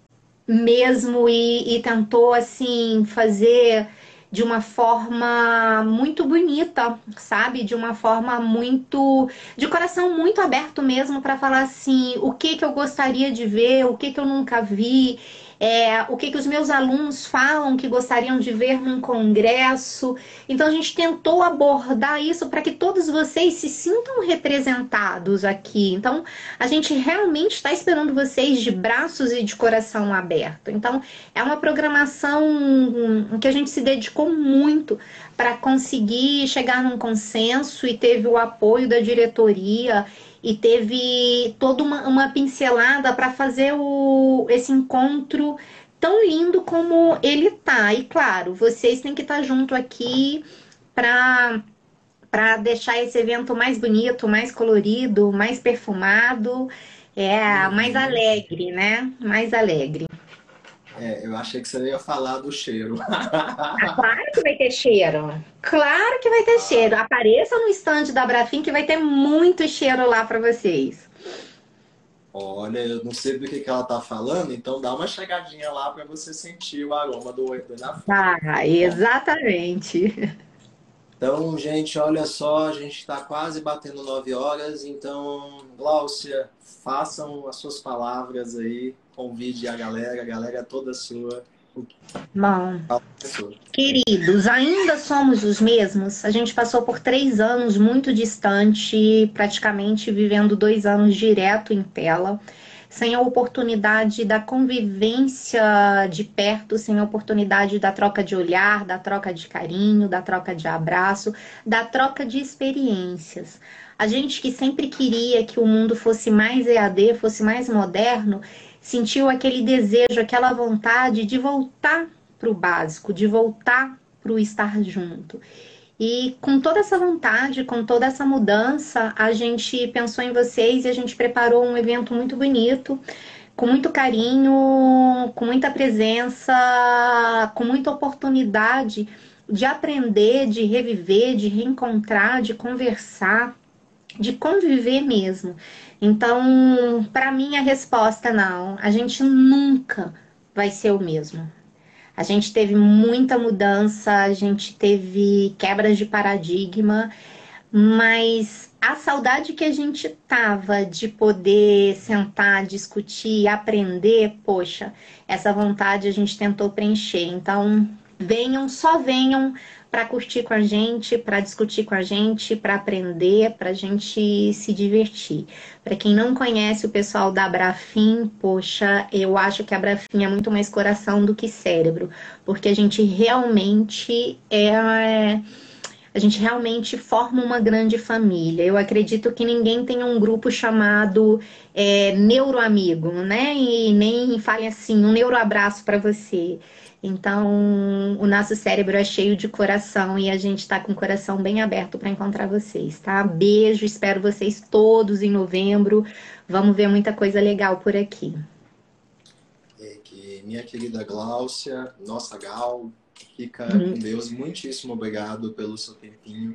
mesmo e, e tentou assim fazer de uma forma muito bonita, sabe? De uma forma muito de coração muito aberto mesmo para falar assim, o que que eu gostaria de ver, o que que eu nunca vi é, o que, que os meus alunos falam que gostariam de ver num congresso. Então a gente tentou abordar isso para que todos vocês se sintam representados aqui. Então a gente realmente está esperando vocês de braços e de coração aberto. Então é uma programação que a gente se dedicou muito para conseguir chegar num consenso e teve o apoio da diretoria e teve toda uma, uma pincelada para fazer o, esse encontro tão lindo como ele tá. E claro, vocês têm que estar tá junto aqui para para deixar esse evento mais bonito, mais colorido, mais perfumado, é, mais uhum. alegre, né? Mais alegre. É, eu achei que você ia falar do cheiro. Ah, claro que vai ter cheiro. Claro que vai ter cheiro. Apareça no estande da Brafim que vai ter muito cheiro lá para vocês. Olha, eu não sei do que, que ela tá falando, então dá uma chegadinha lá para você sentir o aroma do Enafim. Ah, exatamente. Então, gente, olha só, a gente está quase batendo nove horas, então, Gláucia, façam as suas palavras aí convide a galera, a galera toda sua. Bom, queridos, ainda somos os mesmos. A gente passou por três anos muito distante, praticamente vivendo dois anos direto em tela, sem a oportunidade da convivência de perto, sem a oportunidade da troca de olhar, da troca de carinho, da troca de abraço, da troca de experiências. A gente que sempre queria que o mundo fosse mais EAD, fosse mais moderno, sentiu aquele desejo, aquela vontade de voltar para o básico, de voltar para o estar junto. E com toda essa vontade, com toda essa mudança, a gente pensou em vocês e a gente preparou um evento muito bonito, com muito carinho, com muita presença, com muita oportunidade de aprender, de reviver, de reencontrar, de conversar, de conviver mesmo. Então, para mim, a resposta não. A gente nunca vai ser o mesmo. A gente teve muita mudança, a gente teve quebras de paradigma, mas a saudade que a gente tava de poder sentar, discutir, aprender, poxa, essa vontade a gente tentou preencher. Então, venham, só venham para curtir com a gente, para discutir com a gente, para aprender, para a gente se divertir. Para quem não conhece o pessoal da Abrafim, poxa, eu acho que a Abrafim é muito mais coração do que cérebro, porque a gente realmente é a gente realmente forma uma grande família. Eu acredito que ninguém tem um grupo chamado é, neuroamigo, né? E nem fale assim, um neuroabraço para você. Então, o nosso cérebro é cheio de coração e a gente está com o coração bem aberto para encontrar vocês, tá? Beijo, espero vocês todos em novembro. Vamos ver muita coisa legal por aqui. É que minha querida Gláucia, nossa Gal, fica uhum. com Deus. Muitíssimo obrigado pelo seu tempinho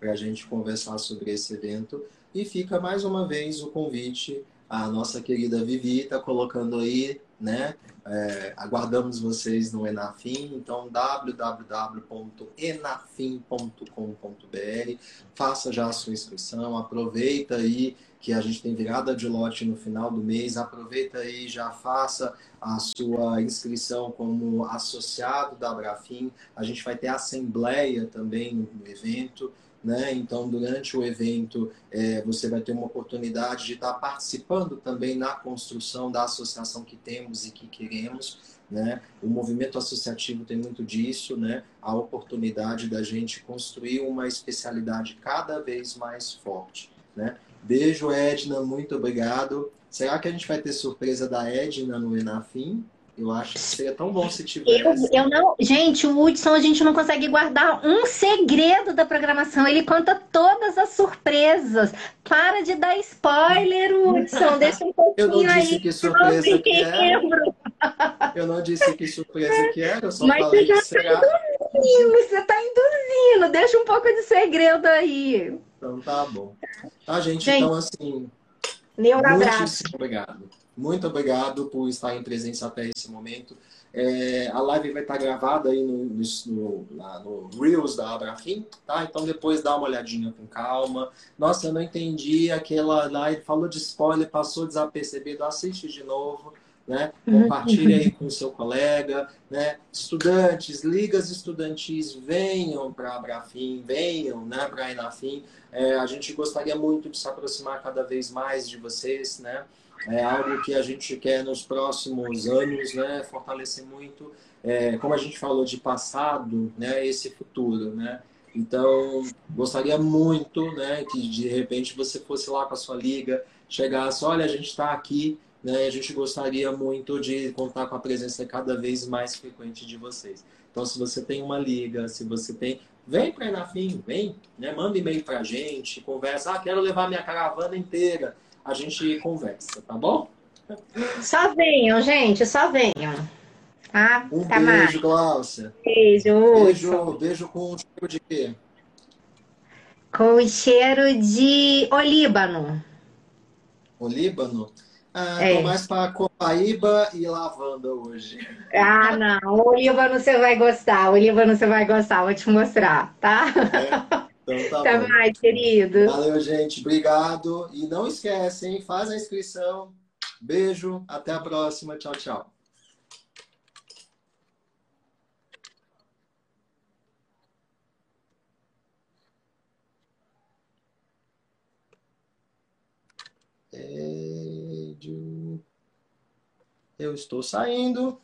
para a gente conversar sobre esse evento. E fica mais uma vez o convite à nossa querida Vivi, está colocando aí né? É, aguardamos vocês no Enafim, então www.enafim.com.br, faça já a sua inscrição, aproveita aí que a gente tem virada de lote no final do mês, aproveita aí já faça a sua inscrição como associado da Abrafim, a gente vai ter assembleia também no evento, né? Então, durante o evento, é, você vai ter uma oportunidade de estar participando também na construção da associação que temos e que queremos. Né? O movimento associativo tem muito disso, né? a oportunidade da gente construir uma especialidade cada vez mais forte. Né? Beijo, Edna, muito obrigado. Será que a gente vai ter surpresa da Edna no Enafim? Eu acho que seria tão bom se tivesse. Eu, eu não, gente, o Hudson, a gente não consegue guardar um segredo da programação. Ele conta todas as surpresas. Para de dar spoiler, Hudson. Deixa um pouquinho Eu não disse aí. que surpresa que era. Eu não disse que surpresa que era. Eu só Mas falei você já está induzindo, você está induzindo. Deixa um pouco de segredo aí. Então tá bom. Tá, gente? gente então, assim. Meu abraço. Obrigado. Muito obrigado por estar em presença até esse momento. É, a live vai estar gravada aí no, no, no Reels da Abrafim, tá? Então depois dá uma olhadinha com calma. Nossa, eu não entendi aquela live, falou de spoiler, passou desapercebido, assiste de novo. Né? Compartilhe aí com o seu colega, né? Estudantes, ligas estudantis, venham para a Abrafim, venham né, para a Enafim. É, a gente gostaria muito de se aproximar cada vez mais de vocês, né? é algo que a gente quer nos próximos anos, né, fortalecer muito, é, como a gente falou de passado, né, esse futuro, né. Então, gostaria muito, né, que de repente você fosse lá com a sua liga, chegasse, olha, a gente está aqui, né, a gente gostaria muito de contar com a presença cada vez mais frequente de vocês. Então, se você tem uma liga, se você tem, vem para Enafim, vem, né, manda e-mail para a gente, conversa, ah, quero levar minha caravana inteira a gente conversa, tá bom? Só venham, gente, só venham. Tá? Um tá beijo, mais. Glaucia. Beijo. Beijo, beijo com cheiro de quê? Com cheiro de olíbano. Olíbano? Ah, é. tô mais para copaíba e lavanda hoje. Ah, não. O olíbano você vai gostar. O olíbano você vai gostar. Vou te mostrar, tá? É. Então tá Até bom. mais, querido. Valeu, gente. Obrigado. E não esquecem, faz a inscrição. Beijo. Até a próxima. Tchau, tchau. Eu estou saindo.